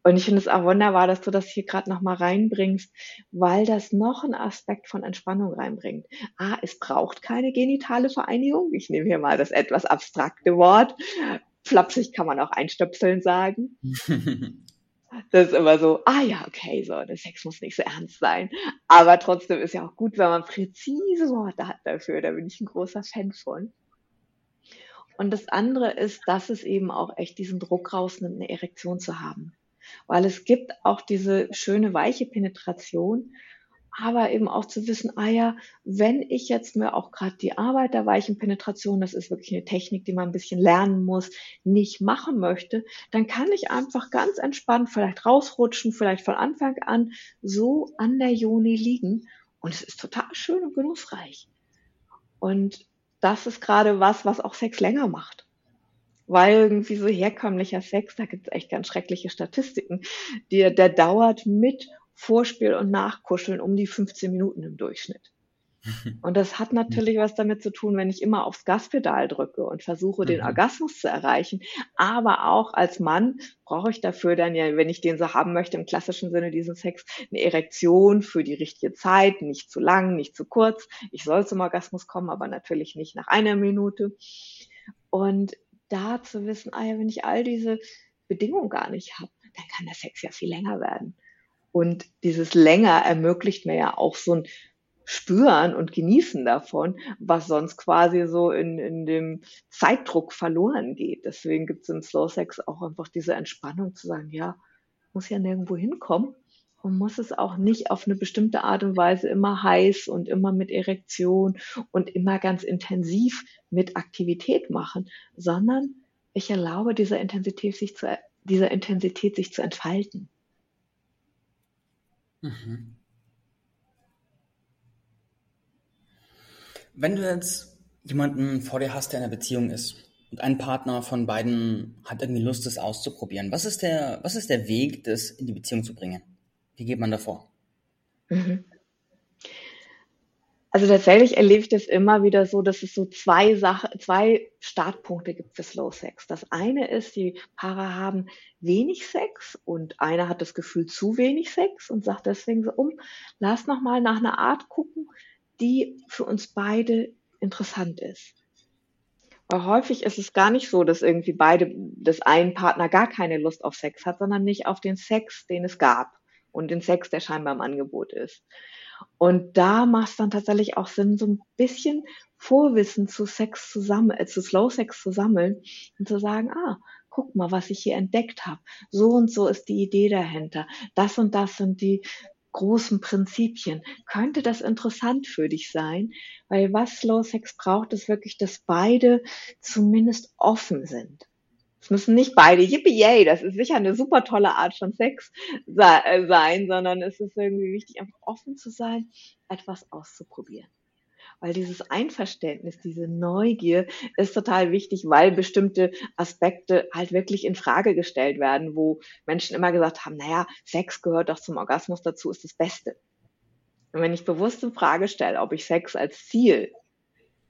Und ich finde es auch wunderbar, dass du das hier gerade nochmal reinbringst, weil das noch einen Aspekt von Entspannung reinbringt. Ah, es braucht keine genitale Vereinigung. Ich nehme hier mal das etwas abstrakte Wort. Flapsig kann man auch einstöpseln sagen. <laughs> Das ist immer so, ah ja, okay, so, der Sex muss nicht so ernst sein. Aber trotzdem ist ja auch gut, wenn man präzise Worte hat dafür. Da bin ich ein großer Fan von. Und das andere ist, dass es eben auch echt diesen Druck rausnimmt, eine Erektion zu haben. Weil es gibt auch diese schöne weiche Penetration, aber eben auch zu wissen, ah ja, wenn ich jetzt mir auch gerade die Arbeit der weichen Penetration, das ist wirklich eine Technik, die man ein bisschen lernen muss, nicht machen möchte, dann kann ich einfach ganz entspannt vielleicht rausrutschen, vielleicht von Anfang an so an der Joni liegen und es ist total schön und genussreich. Und das ist gerade was, was auch Sex länger macht. Weil irgendwie so herkömmlicher Sex, da gibt es echt ganz schreckliche Statistiken, der, der dauert mit Vorspiel und Nachkuscheln um die 15 Minuten im Durchschnitt. <laughs> Und das hat natürlich was damit zu tun, wenn ich immer aufs Gaspedal drücke und versuche, den Mhm. Orgasmus zu erreichen. Aber auch als Mann brauche ich dafür dann ja, wenn ich den so haben möchte, im klassischen Sinne diesen Sex, eine Erektion für die richtige Zeit, nicht zu lang, nicht zu kurz. Ich soll zum Orgasmus kommen, aber natürlich nicht nach einer Minute. Und da zu wissen, ah ja, wenn ich all diese Bedingungen gar nicht habe, dann kann der Sex ja viel länger werden. Und dieses länger ermöglicht mir ja auch so ein Spüren und Genießen davon, was sonst quasi so in, in dem Zeitdruck verloren geht. Deswegen gibt es im Slow Sex auch einfach diese Entspannung zu sagen, ja, muss ja nirgendwo hinkommen und muss es auch nicht auf eine bestimmte Art und Weise immer heiß und immer mit Erektion und immer ganz intensiv mit Aktivität machen, sondern ich erlaube dieser Intensität sich zu, dieser Intensität sich zu entfalten. Mhm. Wenn du jetzt jemanden vor dir hast, der in einer Beziehung ist und ein Partner von beiden hat irgendwie Lust, das auszuprobieren, was ist der, was ist der Weg, das in die Beziehung zu bringen? Wie geht man davor? Mhm. Also tatsächlich erlebe ich das immer wieder so, dass es so zwei Sachen, zwei Startpunkte gibt für Slow Sex. Das eine ist, die Paare haben wenig Sex und einer hat das Gefühl zu wenig Sex und sagt deswegen so um, lass noch mal nach einer Art gucken, die für uns beide interessant ist. Weil häufig ist es gar nicht so, dass irgendwie beide, dass ein Partner gar keine Lust auf Sex hat, sondern nicht auf den Sex, den es gab und den Sex, der scheinbar im Angebot ist. Und da macht es dann tatsächlich auch Sinn, so ein bisschen Vorwissen zu Sex zu sammeln, äh, zu Slow Sex zu sammeln und zu sagen, ah, guck mal, was ich hier entdeckt habe. So und so ist die Idee dahinter. Das und das sind die großen Prinzipien. Könnte das interessant für dich sein? Weil was Slow Sex braucht, ist wirklich, dass beide zumindest offen sind. Es müssen nicht beide, yippie yay, das ist sicher eine super tolle Art von Sex äh, sein, sondern es ist irgendwie wichtig, einfach offen zu sein, etwas auszuprobieren. Weil dieses Einverständnis, diese Neugier ist total wichtig, weil bestimmte Aspekte halt wirklich in Frage gestellt werden, wo Menschen immer gesagt haben, naja, Sex gehört doch zum Orgasmus dazu, ist das Beste. Und wenn ich bewusst in Frage stelle, ob ich Sex als Ziel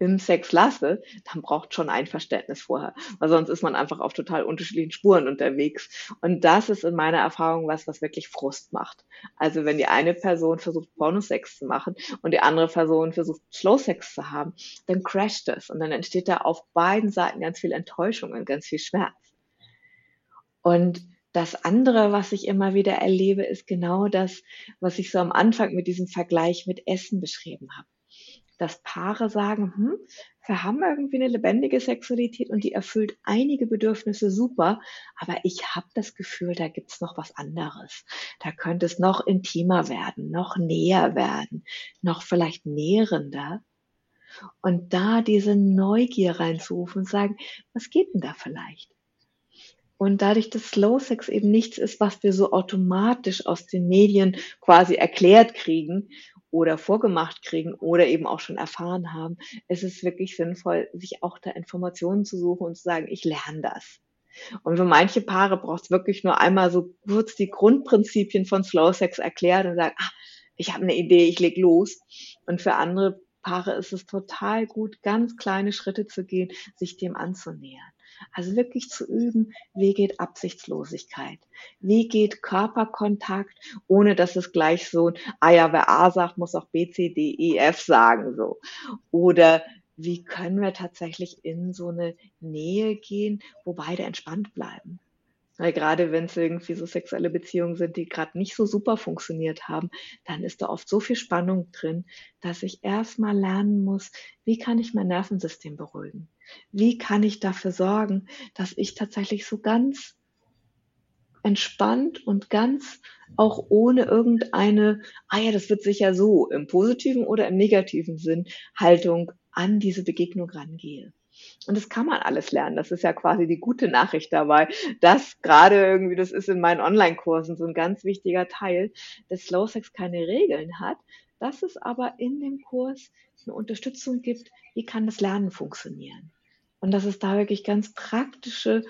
im Sex lasse, dann braucht schon Einverständnis vorher, weil sonst ist man einfach auf total unterschiedlichen Spuren unterwegs. Und das ist in meiner Erfahrung was, was wirklich Frust macht. Also wenn die eine Person versucht, Pornosex zu machen und die andere Person versucht, Slowsex zu haben, dann crasht es und dann entsteht da auf beiden Seiten ganz viel Enttäuschung und ganz viel Schmerz. Und das andere, was ich immer wieder erlebe, ist genau das, was ich so am Anfang mit diesem Vergleich mit Essen beschrieben habe dass Paare sagen, hm, wir haben irgendwie eine lebendige Sexualität und die erfüllt einige Bedürfnisse super, aber ich habe das Gefühl, da gibt's noch was anderes. Da könnte es noch intimer werden, noch näher werden, noch vielleicht nährender. Und da diese Neugier reinzurufen und sagen, was geht denn da vielleicht? Und dadurch, dass Slow Sex eben nichts ist, was wir so automatisch aus den Medien quasi erklärt kriegen oder vorgemacht kriegen oder eben auch schon erfahren haben, ist es wirklich sinnvoll, sich auch da Informationen zu suchen und zu sagen, ich lerne das. Und für manche Paare braucht es wirklich nur einmal so kurz die Grundprinzipien von Slow Sex erklärt und sagen, ah, ich habe eine Idee, ich leg los. Und für andere Paare ist es total gut, ganz kleine Schritte zu gehen, sich dem anzunähern. Also wirklich zu üben, wie geht Absichtslosigkeit? Wie geht Körperkontakt, ohne dass es gleich so, ah ja, wer A sagt, muss auch B, C, D, E, F sagen, so. Oder wie können wir tatsächlich in so eine Nähe gehen, wo beide entspannt bleiben? Weil gerade wenn es irgendwie so sexuelle Beziehungen sind, die gerade nicht so super funktioniert haben, dann ist da oft so viel Spannung drin, dass ich erstmal lernen muss, wie kann ich mein Nervensystem beruhigen? Wie kann ich dafür sorgen, dass ich tatsächlich so ganz entspannt und ganz auch ohne irgendeine, ah ja, das wird sicher so im positiven oder im negativen Sinn Haltung an diese Begegnung rangehe. Und das kann man alles lernen. Das ist ja quasi die gute Nachricht dabei, dass gerade irgendwie, das ist in meinen Online-Kursen so ein ganz wichtiger Teil, dass Slow Sex keine Regeln hat, dass es aber in dem Kurs eine Unterstützung gibt, wie kann das Lernen funktionieren. Und dass es da wirklich ganz praktische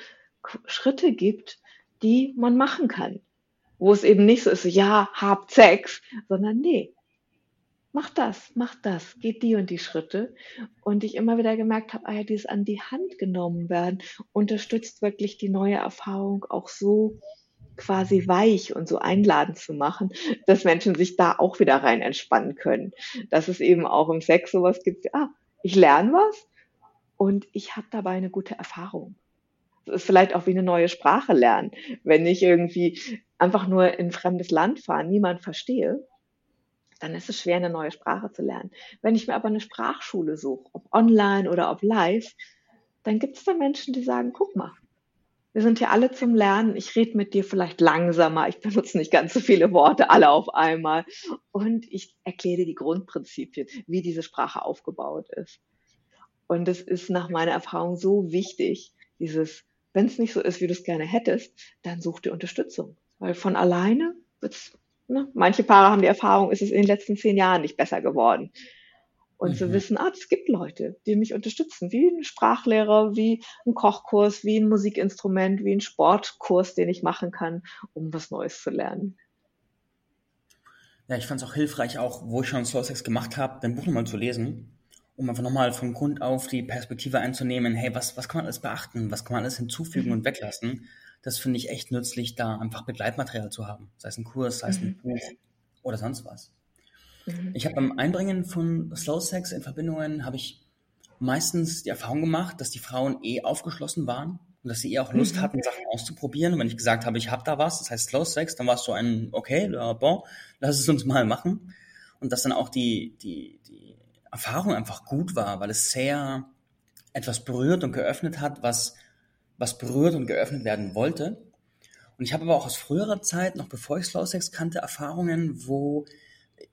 Schritte gibt, die man machen kann. Wo es eben nicht so ist, ja, habt Sex, sondern nee. mach das, mach das, geht die und die Schritte. Und ich immer wieder gemerkt habe, ah ja, dieses an die Hand genommen werden, unterstützt wirklich die neue Erfahrung auch so quasi weich und so einladend zu machen, dass Menschen sich da auch wieder rein entspannen können. Dass es eben auch im Sex sowas gibt, ah, ich lerne was und ich habe dabei eine gute Erfahrung. Das ist vielleicht auch wie eine neue Sprache lernen. Wenn ich irgendwie einfach nur in ein fremdes Land fahre, niemand verstehe, dann ist es schwer, eine neue Sprache zu lernen. Wenn ich mir aber eine Sprachschule suche, ob online oder ob live, dann gibt es da Menschen, die sagen, guck mal, wir sind hier alle zum Lernen. Ich rede mit dir vielleicht langsamer. Ich benutze nicht ganz so viele Worte alle auf einmal. Und ich erkläre dir die Grundprinzipien, wie diese Sprache aufgebaut ist. Und es ist nach meiner Erfahrung so wichtig, dieses, wenn es nicht so ist, wie du es gerne hättest, dann such dir Unterstützung. Weil von alleine wird's, ne, manche Paare haben die Erfahrung, ist es in den letzten zehn Jahren nicht besser geworden. Und mhm. zu wissen, ah, es gibt Leute, die mich unterstützen, wie ein Sprachlehrer, wie ein Kochkurs, wie ein Musikinstrument, wie ein Sportkurs, den ich machen kann, um was Neues zu lernen. Ja, ich fand es auch hilfreich, auch wo ich schon Slow Sex gemacht habe, dein Buch nochmal zu lesen, um einfach nochmal von Grund auf die Perspektive einzunehmen, hey, was, was kann man alles beachten, was kann man alles hinzufügen mhm. und weglassen. Das finde ich echt nützlich, da einfach Begleitmaterial zu haben, sei es ein Kurs, sei es ein mhm. Buch oder sonst was. Mhm. Ich habe beim Einbringen von Slow Sex in Verbindungen habe ich meistens die Erfahrung gemacht, dass die Frauen eh aufgeschlossen waren und dass sie eh auch Lust mhm. hatten, Sachen auszuprobieren. Und wenn ich gesagt habe, ich habe da was, das heißt Slow Sex, dann war es so ein, okay, ja, bon, lass es uns mal machen. Und dass dann auch die, die, die Erfahrung einfach gut war, weil es sehr etwas berührt und geöffnet hat, was, was berührt und geöffnet werden wollte. Und ich habe aber auch aus früherer Zeit, noch bevor ich Slow Sex kannte, Erfahrungen, wo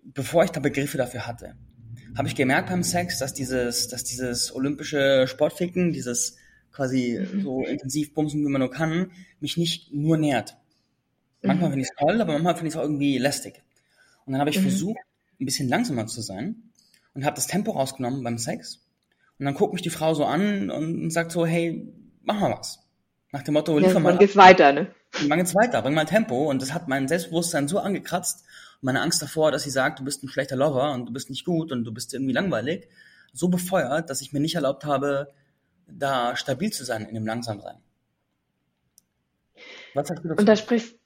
bevor ich da Begriffe dafür hatte, habe ich gemerkt beim Sex, dass dieses, dass dieses olympische Sportficken, dieses quasi mhm. so intensiv bumsen, wie man nur kann, mich nicht nur nährt. Manchmal mhm. finde ich es toll, aber manchmal finde ich es auch irgendwie lästig. Und dann habe ich mhm. versucht, ein bisschen langsamer zu sein und habe das Tempo rausgenommen beim Sex. Und dann guckt mich die Frau so an und sagt so, hey, mach mal was. Nach dem Motto, liefer ja, mal. Dann geht's weiter, ne? Dann geht's weiter, bring mal Tempo. Und das hat mein Selbstbewusstsein so angekratzt, meine Angst davor, dass sie sagt, du bist ein schlechter Lover und du bist nicht gut und du bist irgendwie langweilig, so befeuert, dass ich mir nicht erlaubt habe, da stabil zu sein in dem Langsamsein. Was hast du dazu? Und da sprichst,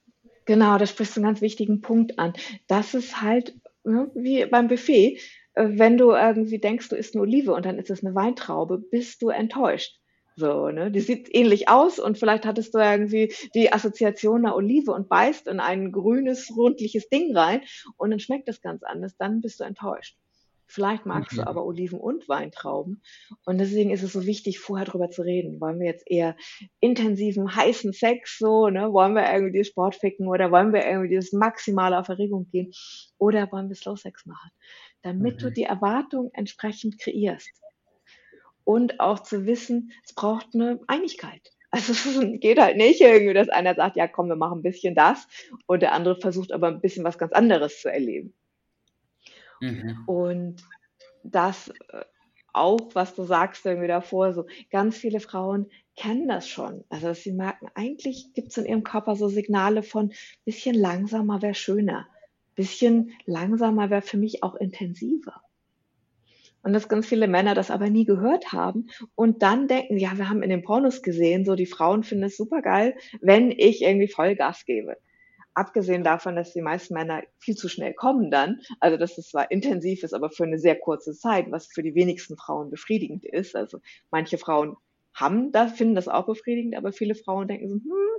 genau, da sprichst du einen ganz wichtigen Punkt an. Das ist halt ne, wie beim Buffet, wenn du irgendwie denkst, du isst eine Olive und dann ist es eine Weintraube, bist du enttäuscht. So, ne? Die sieht ähnlich aus und vielleicht hattest du irgendwie die Assoziation einer Olive und beißt in ein grünes, rundliches Ding rein und dann schmeckt das ganz anders, dann bist du enttäuscht. Vielleicht magst du aber Oliven und Weintrauben. Und deswegen ist es so wichtig, vorher drüber zu reden. Wollen wir jetzt eher intensiven, heißen Sex so, ne? Wollen wir irgendwie Sport ficken oder wollen wir irgendwie das maximale auf Erregung gehen? Oder wollen wir Slow Sex machen? Damit okay. du die Erwartung entsprechend kreierst und auch zu wissen, es braucht eine Einigkeit. <laughs> Also es geht halt nicht irgendwie, dass einer sagt, ja komm, wir machen ein bisschen das und der andere versucht aber ein bisschen was ganz anderes zu erleben. Mhm. Und das äh, auch, was du sagst irgendwie davor, so ganz viele Frauen kennen das schon. Also sie merken, eigentlich gibt es in ihrem Körper so Signale von bisschen langsamer wäre schöner, bisschen langsamer wäre für mich auch intensiver. Und dass ganz viele Männer das aber nie gehört haben und dann denken, ja, wir haben in den Pornos gesehen, so die Frauen finden es super geil, wenn ich irgendwie Vollgas gebe. Abgesehen davon, dass die meisten Männer viel zu schnell kommen dann, also dass es zwar intensiv ist, aber für eine sehr kurze Zeit, was für die wenigsten Frauen befriedigend ist. Also manche Frauen haben das, finden das auch befriedigend, aber viele Frauen denken so, hm,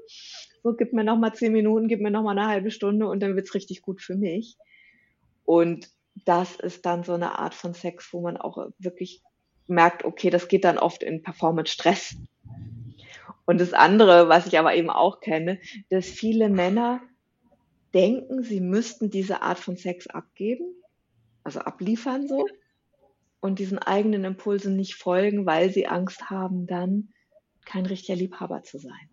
so gib mir noch mal zehn Minuten, gib mir noch mal eine halbe Stunde und dann wird's richtig gut für mich. Und das ist dann so eine Art von Sex, wo man auch wirklich merkt, okay, das geht dann oft in Performance-Stress. Und das andere, was ich aber eben auch kenne, dass viele Männer denken, sie müssten diese Art von Sex abgeben, also abliefern so, und diesen eigenen Impulsen nicht folgen, weil sie Angst haben, dann kein richtiger Liebhaber zu sein.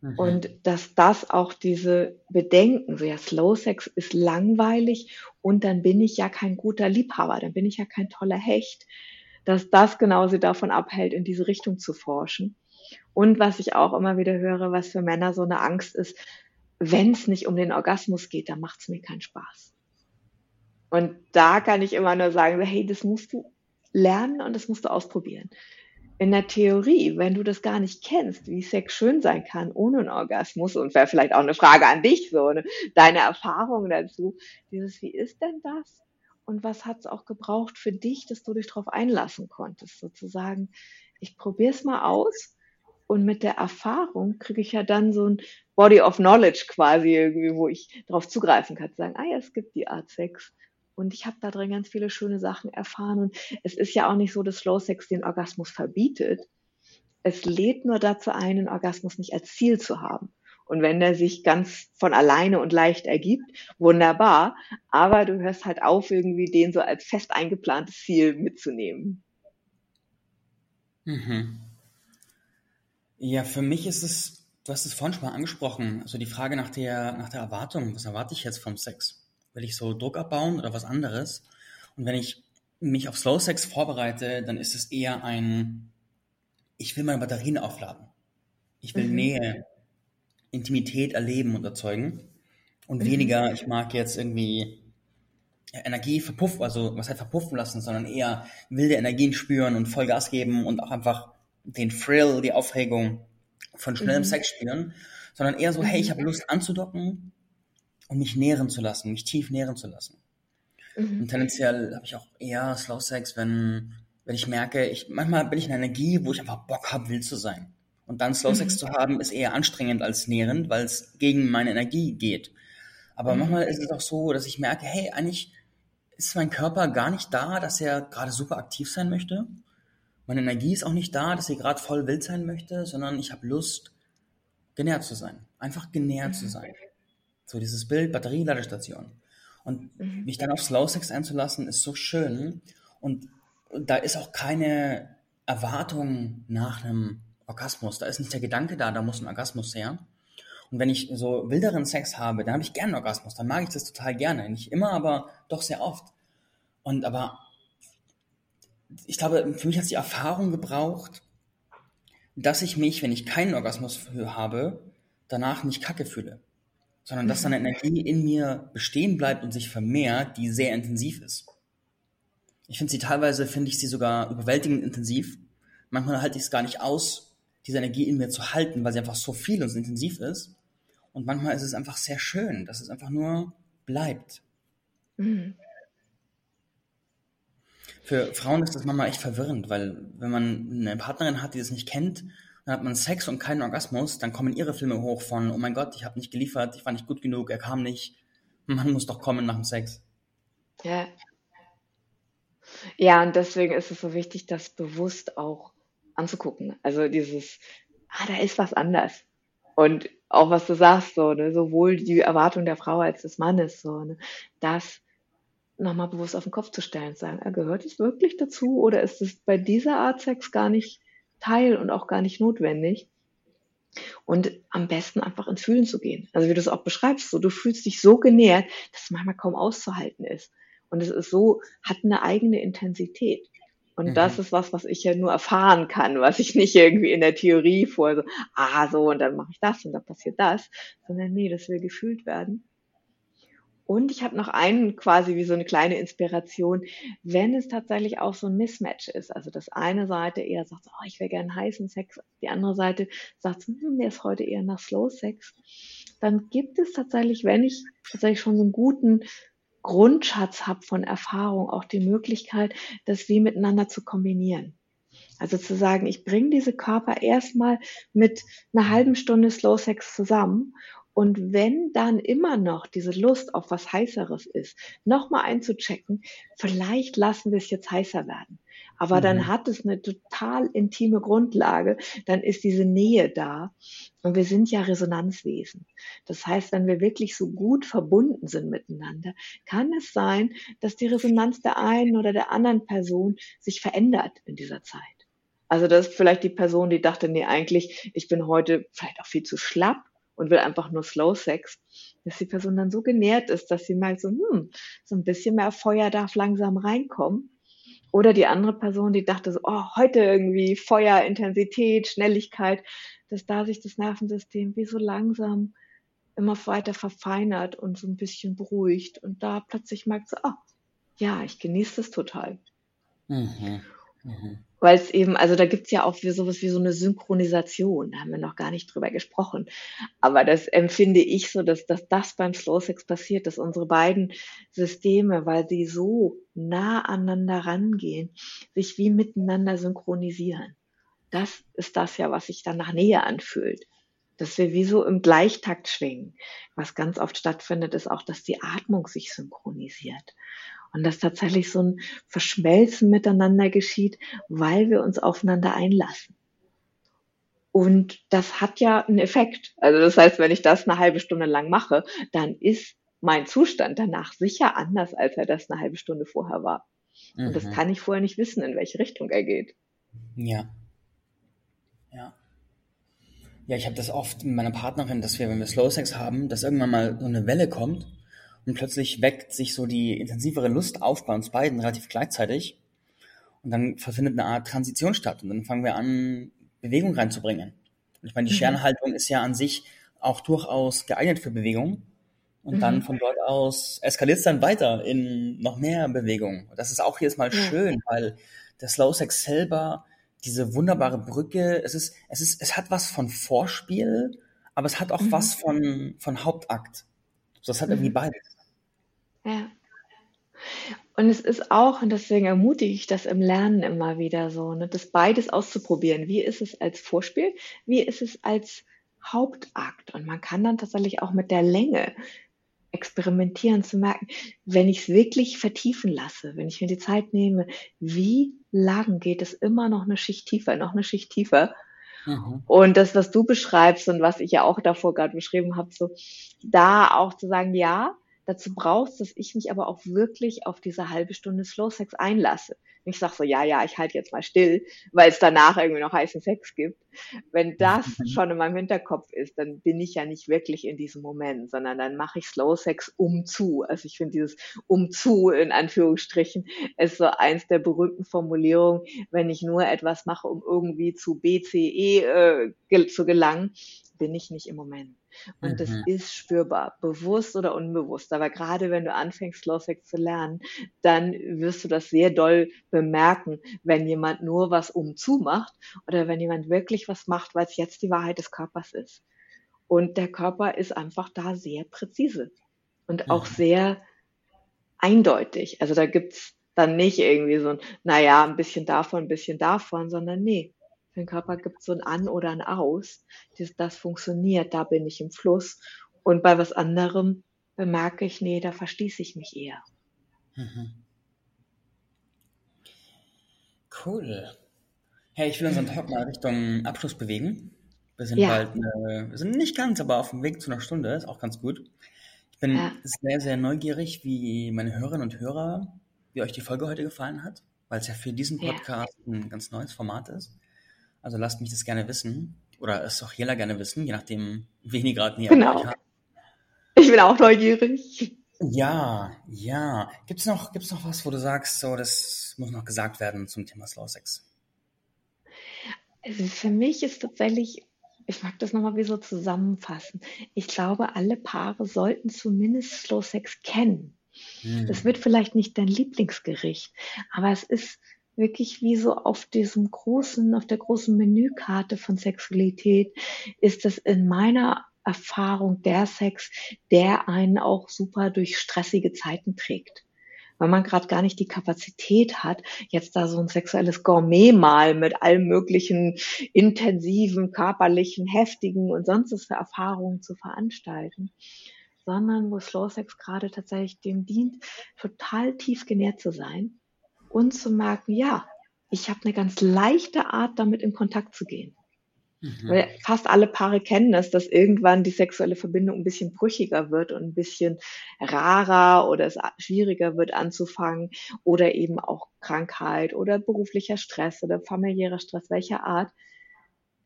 Mhm. Und dass das auch diese Bedenken, so ja, Slow Sex ist langweilig und dann bin ich ja kein guter Liebhaber, dann bin ich ja kein toller Hecht, dass das genau sie davon abhält, in diese Richtung zu forschen. Und was ich auch immer wieder höre, was für Männer so eine Angst ist, wenn es nicht um den Orgasmus geht, dann macht es mir keinen Spaß. Und da kann ich immer nur sagen, hey, das musst du lernen und das musst du ausprobieren. In der Theorie, wenn du das gar nicht kennst, wie Sex schön sein kann ohne einen Orgasmus, und wäre vielleicht auch eine Frage an dich, so ne, deine Erfahrungen dazu, dieses, wie ist denn das? Und was hat es auch gebraucht für dich, dass du dich darauf einlassen konntest, sozusagen, ich probiere es mal aus und mit der Erfahrung kriege ich ja dann so ein Body of Knowledge quasi irgendwie, wo ich darauf zugreifen kann, zu sagen, ah ja, es gibt die Art Sex. Und ich habe da drin ganz viele schöne Sachen erfahren. Und es ist ja auch nicht so, dass Slow Sex den Orgasmus verbietet. Es lädt nur dazu ein, den Orgasmus nicht als Ziel zu haben. Und wenn der sich ganz von alleine und leicht ergibt, wunderbar. Aber du hörst halt auf, irgendwie den so als fest eingeplantes Ziel mitzunehmen. Mhm. Ja, für mich ist es, du hast es vorhin schon mal angesprochen, also die Frage nach der, nach der Erwartung. Was erwarte ich jetzt vom Sex? Will ich so Druck abbauen oder was anderes? Und wenn ich mich auf Slow Sex vorbereite, dann ist es eher ein, ich will meine Batterien aufladen. Ich will mhm. Nähe, Intimität erleben und erzeugen. Und mhm. weniger, ich mag jetzt irgendwie Energie verpuffen, also was halt verpuffen lassen, sondern eher wilde Energien spüren und Vollgas geben und auch einfach den Thrill, die Aufregung von schnellem mhm. Sex spüren, sondern eher so, hey, ich habe Lust anzudocken und mich nähren zu lassen, mich tief nähren zu lassen. Mhm. Und tendenziell habe ich auch eher Slow Sex, wenn, wenn ich merke, ich, manchmal bin ich in einer Energie, wo ich einfach Bock habe, wild zu sein. Und dann Slow Sex mhm. zu haben, ist eher anstrengend als nährend, weil es gegen meine Energie geht. Aber mhm. manchmal ist es auch so, dass ich merke, hey, eigentlich ist mein Körper gar nicht da, dass er gerade super aktiv sein möchte. Meine Energie ist auch nicht da, dass sie gerade voll wild sein möchte, sondern ich habe Lust, genährt zu sein. Einfach genährt mhm. zu sein. So dieses Bild Batterieladestation. Und mhm. mich dann auf Slow Sex einzulassen, ist so schön. Und da ist auch keine Erwartung nach einem Orgasmus. Da ist nicht der Gedanke da, da muss ein Orgasmus her. Und wenn ich so wilderen Sex habe, dann habe ich gerne Orgasmus. Dann mag ich das total gerne. Nicht immer, aber doch sehr oft. Und aber ich glaube, für mich hat es die Erfahrung gebraucht, dass ich mich, wenn ich keinen Orgasmus habe, danach nicht kacke fühle, sondern dass dann eine Energie in mir bestehen bleibt und sich vermehrt, die sehr intensiv ist. Ich finde sie teilweise, finde ich sie sogar überwältigend intensiv. Manchmal halte ich es gar nicht aus, diese Energie in mir zu halten, weil sie einfach so viel und so intensiv ist. Und manchmal ist es einfach sehr schön, dass es einfach nur bleibt. Mhm. Für Frauen ist das manchmal echt verwirrend, weil wenn man eine Partnerin hat, die das nicht kennt, dann hat man Sex und keinen Orgasmus, dann kommen ihre Filme hoch von, oh mein Gott, ich habe nicht geliefert, ich war nicht gut genug, er kam nicht. Man muss doch kommen nach dem Sex. Ja. Ja, und deswegen ist es so wichtig, das bewusst auch anzugucken. Also dieses, ah, da ist was anders. Und auch was du sagst, so, ne, sowohl die Erwartung der Frau als des Mannes, so, ne, das nochmal bewusst auf den Kopf zu stellen, zu sagen, ah, gehört es wirklich dazu oder ist es bei dieser Art Sex gar nicht Teil und auch gar nicht notwendig? Und am besten einfach ins Fühlen zu gehen. Also wie du es auch beschreibst, so du fühlst dich so genährt, dass es manchmal kaum auszuhalten ist. Und es ist so, hat eine eigene Intensität. Und mhm. das ist was, was ich ja nur erfahren kann, was ich nicht irgendwie in der Theorie vor so, ah, so, und dann mache ich das und dann passiert das, sondern nee, das will gefühlt werden. Und ich habe noch einen quasi wie so eine kleine Inspiration, wenn es tatsächlich auch so ein Mismatch ist. Also das eine Seite eher sagt, oh, ich will gerne heißen Sex, die andere Seite sagt, hm, mir ist heute eher nach Slow Sex. Dann gibt es tatsächlich, wenn ich tatsächlich schon so einen guten Grundschatz habe von Erfahrung, auch die Möglichkeit, das wie miteinander zu kombinieren. Also zu sagen, ich bringe diese Körper erstmal mit einer halben Stunde Slow Sex zusammen und wenn dann immer noch diese Lust auf was Heißeres ist, nochmal einzuchecken, vielleicht lassen wir es jetzt heißer werden. Aber mhm. dann hat es eine total intime Grundlage, dann ist diese Nähe da. Und wir sind ja Resonanzwesen. Das heißt, wenn wir wirklich so gut verbunden sind miteinander, kann es sein, dass die Resonanz der einen oder der anderen Person sich verändert in dieser Zeit. Also das ist vielleicht die Person, die dachte, nee, eigentlich, ich bin heute vielleicht auch viel zu schlapp und will einfach nur Slow Sex, dass die Person dann so genährt ist, dass sie merkt, so, hm, so ein bisschen mehr Feuer darf langsam reinkommen. Oder die andere Person, die dachte so, oh, heute irgendwie Feuer, Intensität, Schnelligkeit, dass da sich das Nervensystem wie so langsam immer weiter verfeinert und so ein bisschen beruhigt und da plötzlich merkt so, oh, ja, ich genieße es total. Mhm. Mhm. Weil es eben, also da gibt es ja auch für sowas wie so eine Synchronisation, da haben wir noch gar nicht drüber gesprochen. Aber das empfinde ich so, dass, dass das beim Slow Sex passiert, dass unsere beiden Systeme, weil sie so nah aneinander rangehen, sich wie miteinander synchronisieren. Das ist das ja, was sich dann nach Nähe anfühlt. Dass wir wie so im Gleichtakt schwingen. Was ganz oft stattfindet, ist auch, dass die Atmung sich synchronisiert. Und dass tatsächlich so ein Verschmelzen miteinander geschieht, weil wir uns aufeinander einlassen. Und das hat ja einen Effekt. Also das heißt, wenn ich das eine halbe Stunde lang mache, dann ist mein Zustand danach sicher anders, als er das eine halbe Stunde vorher war. Und das mhm. kann ich vorher nicht wissen, in welche Richtung er geht. Ja. Ja. Ja, ich habe das oft mit meiner Partnerin, dass wir, wenn wir Slow Sex haben, dass irgendwann mal so eine Welle kommt und plötzlich weckt sich so die intensivere Lust auf bei uns beiden relativ gleichzeitig. Und dann verfindet eine Art Transition statt. Und dann fangen wir an, Bewegung reinzubringen. Und ich meine, die mhm. Scherenhaltung ist ja an sich auch durchaus geeignet für Bewegung. Und mhm. dann von dort aus eskaliert es dann weiter in noch mehr Bewegung. Das ist auch jedes Mal ja. schön, weil der Slow Sex selber diese wunderbare Brücke, es ist, es ist, es hat was von Vorspiel, aber es hat auch mhm. was von, von Hauptakt. So, es hat irgendwie mhm. beides. Ja. Und es ist auch, und deswegen ermutige ich das im Lernen immer wieder so, ne, das beides auszuprobieren. Wie ist es als Vorspiel? Wie ist es als Hauptakt? Und man kann dann tatsächlich auch mit der Länge experimentieren, zu merken, wenn ich es wirklich vertiefen lasse, wenn ich mir die Zeit nehme, wie lang geht es immer noch eine Schicht tiefer, noch eine Schicht tiefer. Mhm. Und das, was du beschreibst und was ich ja auch davor gerade beschrieben habe, so da auch zu sagen, ja, Dazu brauchst, dass ich mich aber auch wirklich auf diese halbe Stunde Slow Sex einlasse. Ich sage so, ja, ja, ich halte jetzt mal still, weil es danach irgendwie noch heißen Sex gibt. Wenn das mhm. schon in meinem Hinterkopf ist, dann bin ich ja nicht wirklich in diesem Moment, sondern dann mache ich Slow Sex um zu. Also ich finde dieses um zu in Anführungsstrichen ist so eins der berühmten Formulierungen, wenn ich nur etwas mache, um irgendwie zu BCE äh, zu gelangen, bin ich nicht im Moment. Und mhm. das ist spürbar, bewusst oder unbewusst. Aber gerade wenn du anfängst, Slow Sex zu lernen, dann wirst du das sehr doll bemerken, wenn jemand nur was umzu macht oder wenn jemand wirklich was macht, weil es jetzt die Wahrheit des Körpers ist. Und der Körper ist einfach da sehr präzise und auch mhm. sehr eindeutig. Also da gibt's dann nicht irgendwie so ein, naja, ein bisschen davon, ein bisschen davon, sondern nee, den Körper gibt es so ein An oder ein Aus. Das, das funktioniert, da bin ich im Fluss. Und bei was anderem bemerke ich, nee, da verstieße ich mich eher. Mhm. Cool. Hey, ich will unseren Talk mal Richtung Abschluss bewegen. Wir sind ja. bald, äh, wir sind nicht ganz, aber auf dem Weg zu einer Stunde, ist auch ganz gut. Ich bin ja. sehr, sehr neugierig, wie meine Hörerinnen und Hörer, wie euch die Folge heute gefallen hat, weil es ja für diesen Podcast ja. ein ganz neues Format ist. Also lasst mich das gerne wissen. Oder es auch jeder gerne wissen, je nachdem, <laughs> wen ihr gerade näher genau. habt. Ich bin auch neugierig. Ja, ja. Gibt's noch, gibt's noch was, wo du sagst, so, das muss noch gesagt werden zum Thema Slow Sex? Also für mich ist tatsächlich, ich mag das nochmal wie so zusammenfassen. Ich glaube, alle Paare sollten zumindest Slow Sex kennen. Hm. Das wird vielleicht nicht dein Lieblingsgericht, aber es ist wirklich wie so auf diesem großen, auf der großen Menükarte von Sexualität ist es in meiner Erfahrung der Sex, der einen auch super durch stressige Zeiten trägt. Weil man gerade gar nicht die Kapazität hat, jetzt da so ein sexuelles Gourmet-Mal mit allem möglichen intensiven, körperlichen, heftigen und sonst was für Erfahrungen zu veranstalten sondern wo Slow Sex gerade tatsächlich dem dient, total tief genährt zu sein und zu merken, ja, ich habe eine ganz leichte Art, damit in Kontakt zu gehen. Mhm. Weil fast alle Paare kennen das, dass irgendwann die sexuelle Verbindung ein bisschen brüchiger wird und ein bisschen rarer oder es schwieriger wird anzufangen oder eben auch Krankheit oder beruflicher Stress oder familiärer Stress, welcher Art,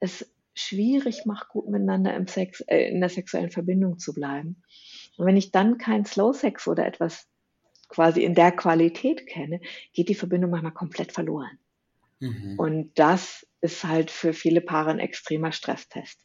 es schwierig macht, gut miteinander im Sex, äh, in der sexuellen Verbindung zu bleiben. Und wenn ich dann kein Slow Sex oder etwas quasi in der Qualität kenne, geht die Verbindung manchmal komplett verloren. Mhm. Und das ist halt für viele Paare ein extremer Stresstest.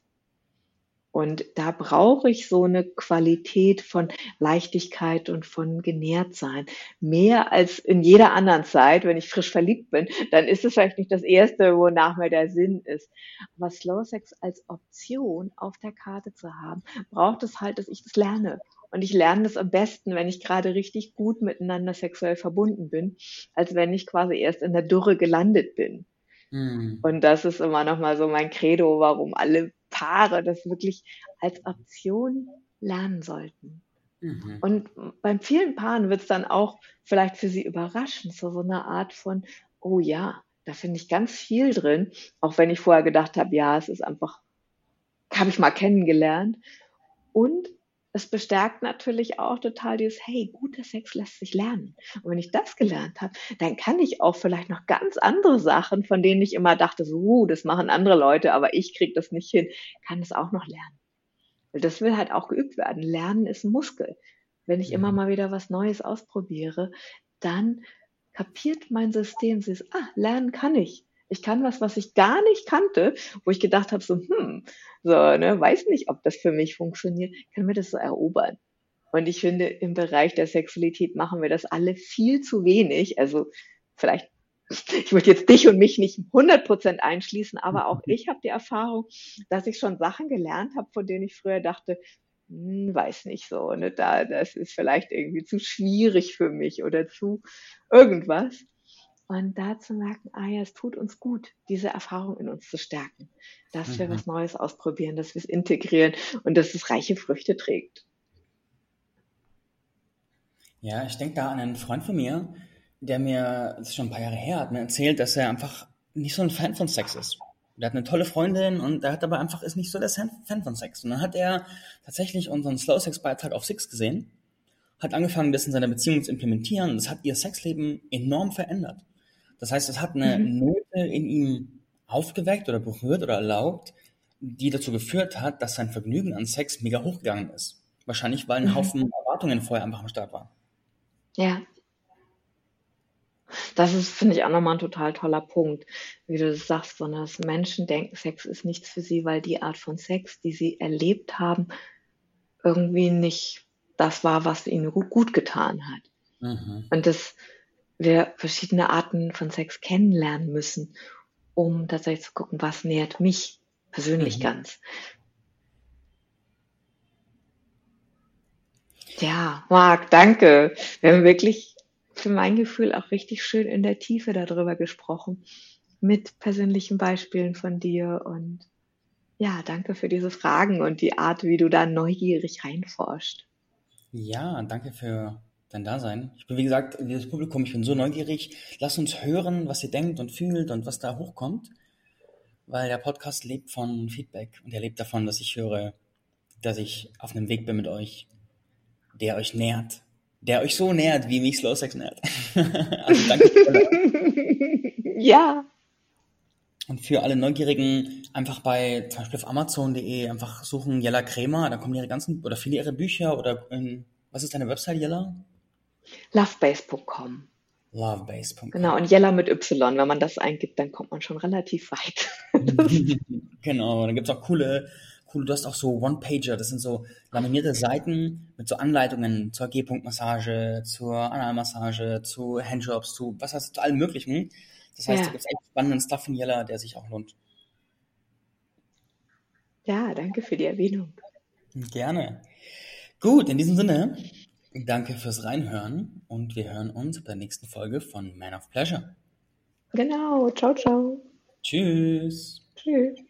Und da brauche ich so eine Qualität von Leichtigkeit und von Genährtsein. Mehr als in jeder anderen Zeit, wenn ich frisch verliebt bin, dann ist es vielleicht nicht das Erste, wonach mir der Sinn ist. Aber Slow Sex als Option auf der Karte zu haben, braucht es halt, dass ich das lerne. Und ich lerne das am besten, wenn ich gerade richtig gut miteinander sexuell verbunden bin, als wenn ich quasi erst in der Dürre gelandet bin. Mhm. Und das ist immer noch mal so mein Credo, warum alle Paare das wirklich als Option lernen sollten. Mhm. Und bei vielen Paaren wird es dann auch vielleicht für sie überraschend, so, so eine Art von, oh ja, da finde ich ganz viel drin, auch wenn ich vorher gedacht habe, ja, es ist einfach, habe ich mal kennengelernt. Und es bestärkt natürlich auch total dieses, hey, guter Sex lässt sich lernen. Und wenn ich das gelernt habe, dann kann ich auch vielleicht noch ganz andere Sachen, von denen ich immer dachte, so, uh, das machen andere Leute, aber ich kriege das nicht hin, kann es auch noch lernen. Weil das will halt auch geübt werden. Lernen ist ein Muskel. Wenn ich immer mhm. mal wieder was Neues ausprobiere, dann kapiert mein System, sie ist, ah, lernen kann ich. Ich kann was, was ich gar nicht kannte, wo ich gedacht habe, so, hm, so, ne, weiß nicht, ob das für mich funktioniert, kann mir das so erobern. Und ich finde, im Bereich der Sexualität machen wir das alle viel zu wenig. Also vielleicht, <laughs> ich würde jetzt dich und mich nicht 100% einschließen, aber auch ich habe die Erfahrung, dass ich schon Sachen gelernt habe, von denen ich früher dachte, hm, weiß nicht so, ne, da, das ist vielleicht irgendwie zu schwierig für mich oder zu irgendwas. Und da zu merken, ah ja, es tut uns gut, diese Erfahrung in uns zu stärken, dass mhm. wir was Neues ausprobieren, dass wir es integrieren und dass es reiche Früchte trägt. Ja, ich denke da an einen Freund von mir, der mir, das ist schon ein paar Jahre her, hat mir erzählt, dass er einfach nicht so ein Fan von Sex ist. Der hat eine tolle Freundin und der hat aber einfach, ist nicht so der Fan von Sex. Und dann hat er tatsächlich unseren Slow Sex Beitrag auf Six gesehen, hat angefangen, das in seiner Beziehung zu implementieren und das hat ihr Sexleben enorm verändert. Das heißt, es hat eine mhm. Note in ihm aufgeweckt oder berührt oder erlaubt, die dazu geführt hat, dass sein Vergnügen an Sex mega hochgegangen ist. Wahrscheinlich, weil ein mhm. Haufen Erwartungen vorher einfach am Start war. Ja. Das ist, finde ich, auch nochmal ein total toller Punkt, wie du das sagst, sondern dass Menschen denken, Sex ist nichts für sie, weil die Art von Sex, die sie erlebt haben, irgendwie nicht das war, was ihnen gut, gut getan hat. Mhm. Und das, wir verschiedene Arten von Sex kennenlernen müssen, um tatsächlich zu gucken, was nährt mich persönlich mhm. ganz. Ja, Marc, danke. Wir haben wirklich für mein Gefühl auch richtig schön in der Tiefe darüber gesprochen, mit persönlichen Beispielen von dir und ja, danke für diese Fragen und die Art, wie du da neugierig reinforscht. Ja, danke für dein Dasein. Ich bin, wie gesagt, dieses Publikum, ich bin so neugierig. Lass uns hören, was ihr denkt und fühlt und was da hochkommt. Weil der Podcast lebt von Feedback und er lebt davon, dass ich höre, dass ich auf einem Weg bin mit euch, der euch nährt. Der euch so nährt, wie mich Slow Sex nährt. <laughs> also danke. <laughs> ja. Und für alle Neugierigen einfach bei zum Beispiel auf Amazon.de einfach suchen Jella Krämer, da kommen ihre ganzen oder viele ihre Bücher oder in, was ist deine Website, Jella? Lovebase.com. Lovebase.com. Genau, und Yella mit Y. Wenn man das eingibt, dann kommt man schon relativ weit. <laughs> genau, dann gibt es auch coole, coole, du hast auch so One-Pager, das sind so laminierte Seiten mit so Anleitungen zur G-Punkt-Massage, zur Analmassage, zu Handjobs, zu was heißt zu allem möglichen. Das heißt, ja. da gibt es echt spannenden Stuff von Yella, der sich auch lohnt. Ja, danke für die Erwähnung. Gerne. Gut, in diesem Sinne, Danke fürs Reinhören und wir hören uns bei der nächsten Folge von Man of Pleasure. Genau, ciao, ciao. Tschüss. Tschüss.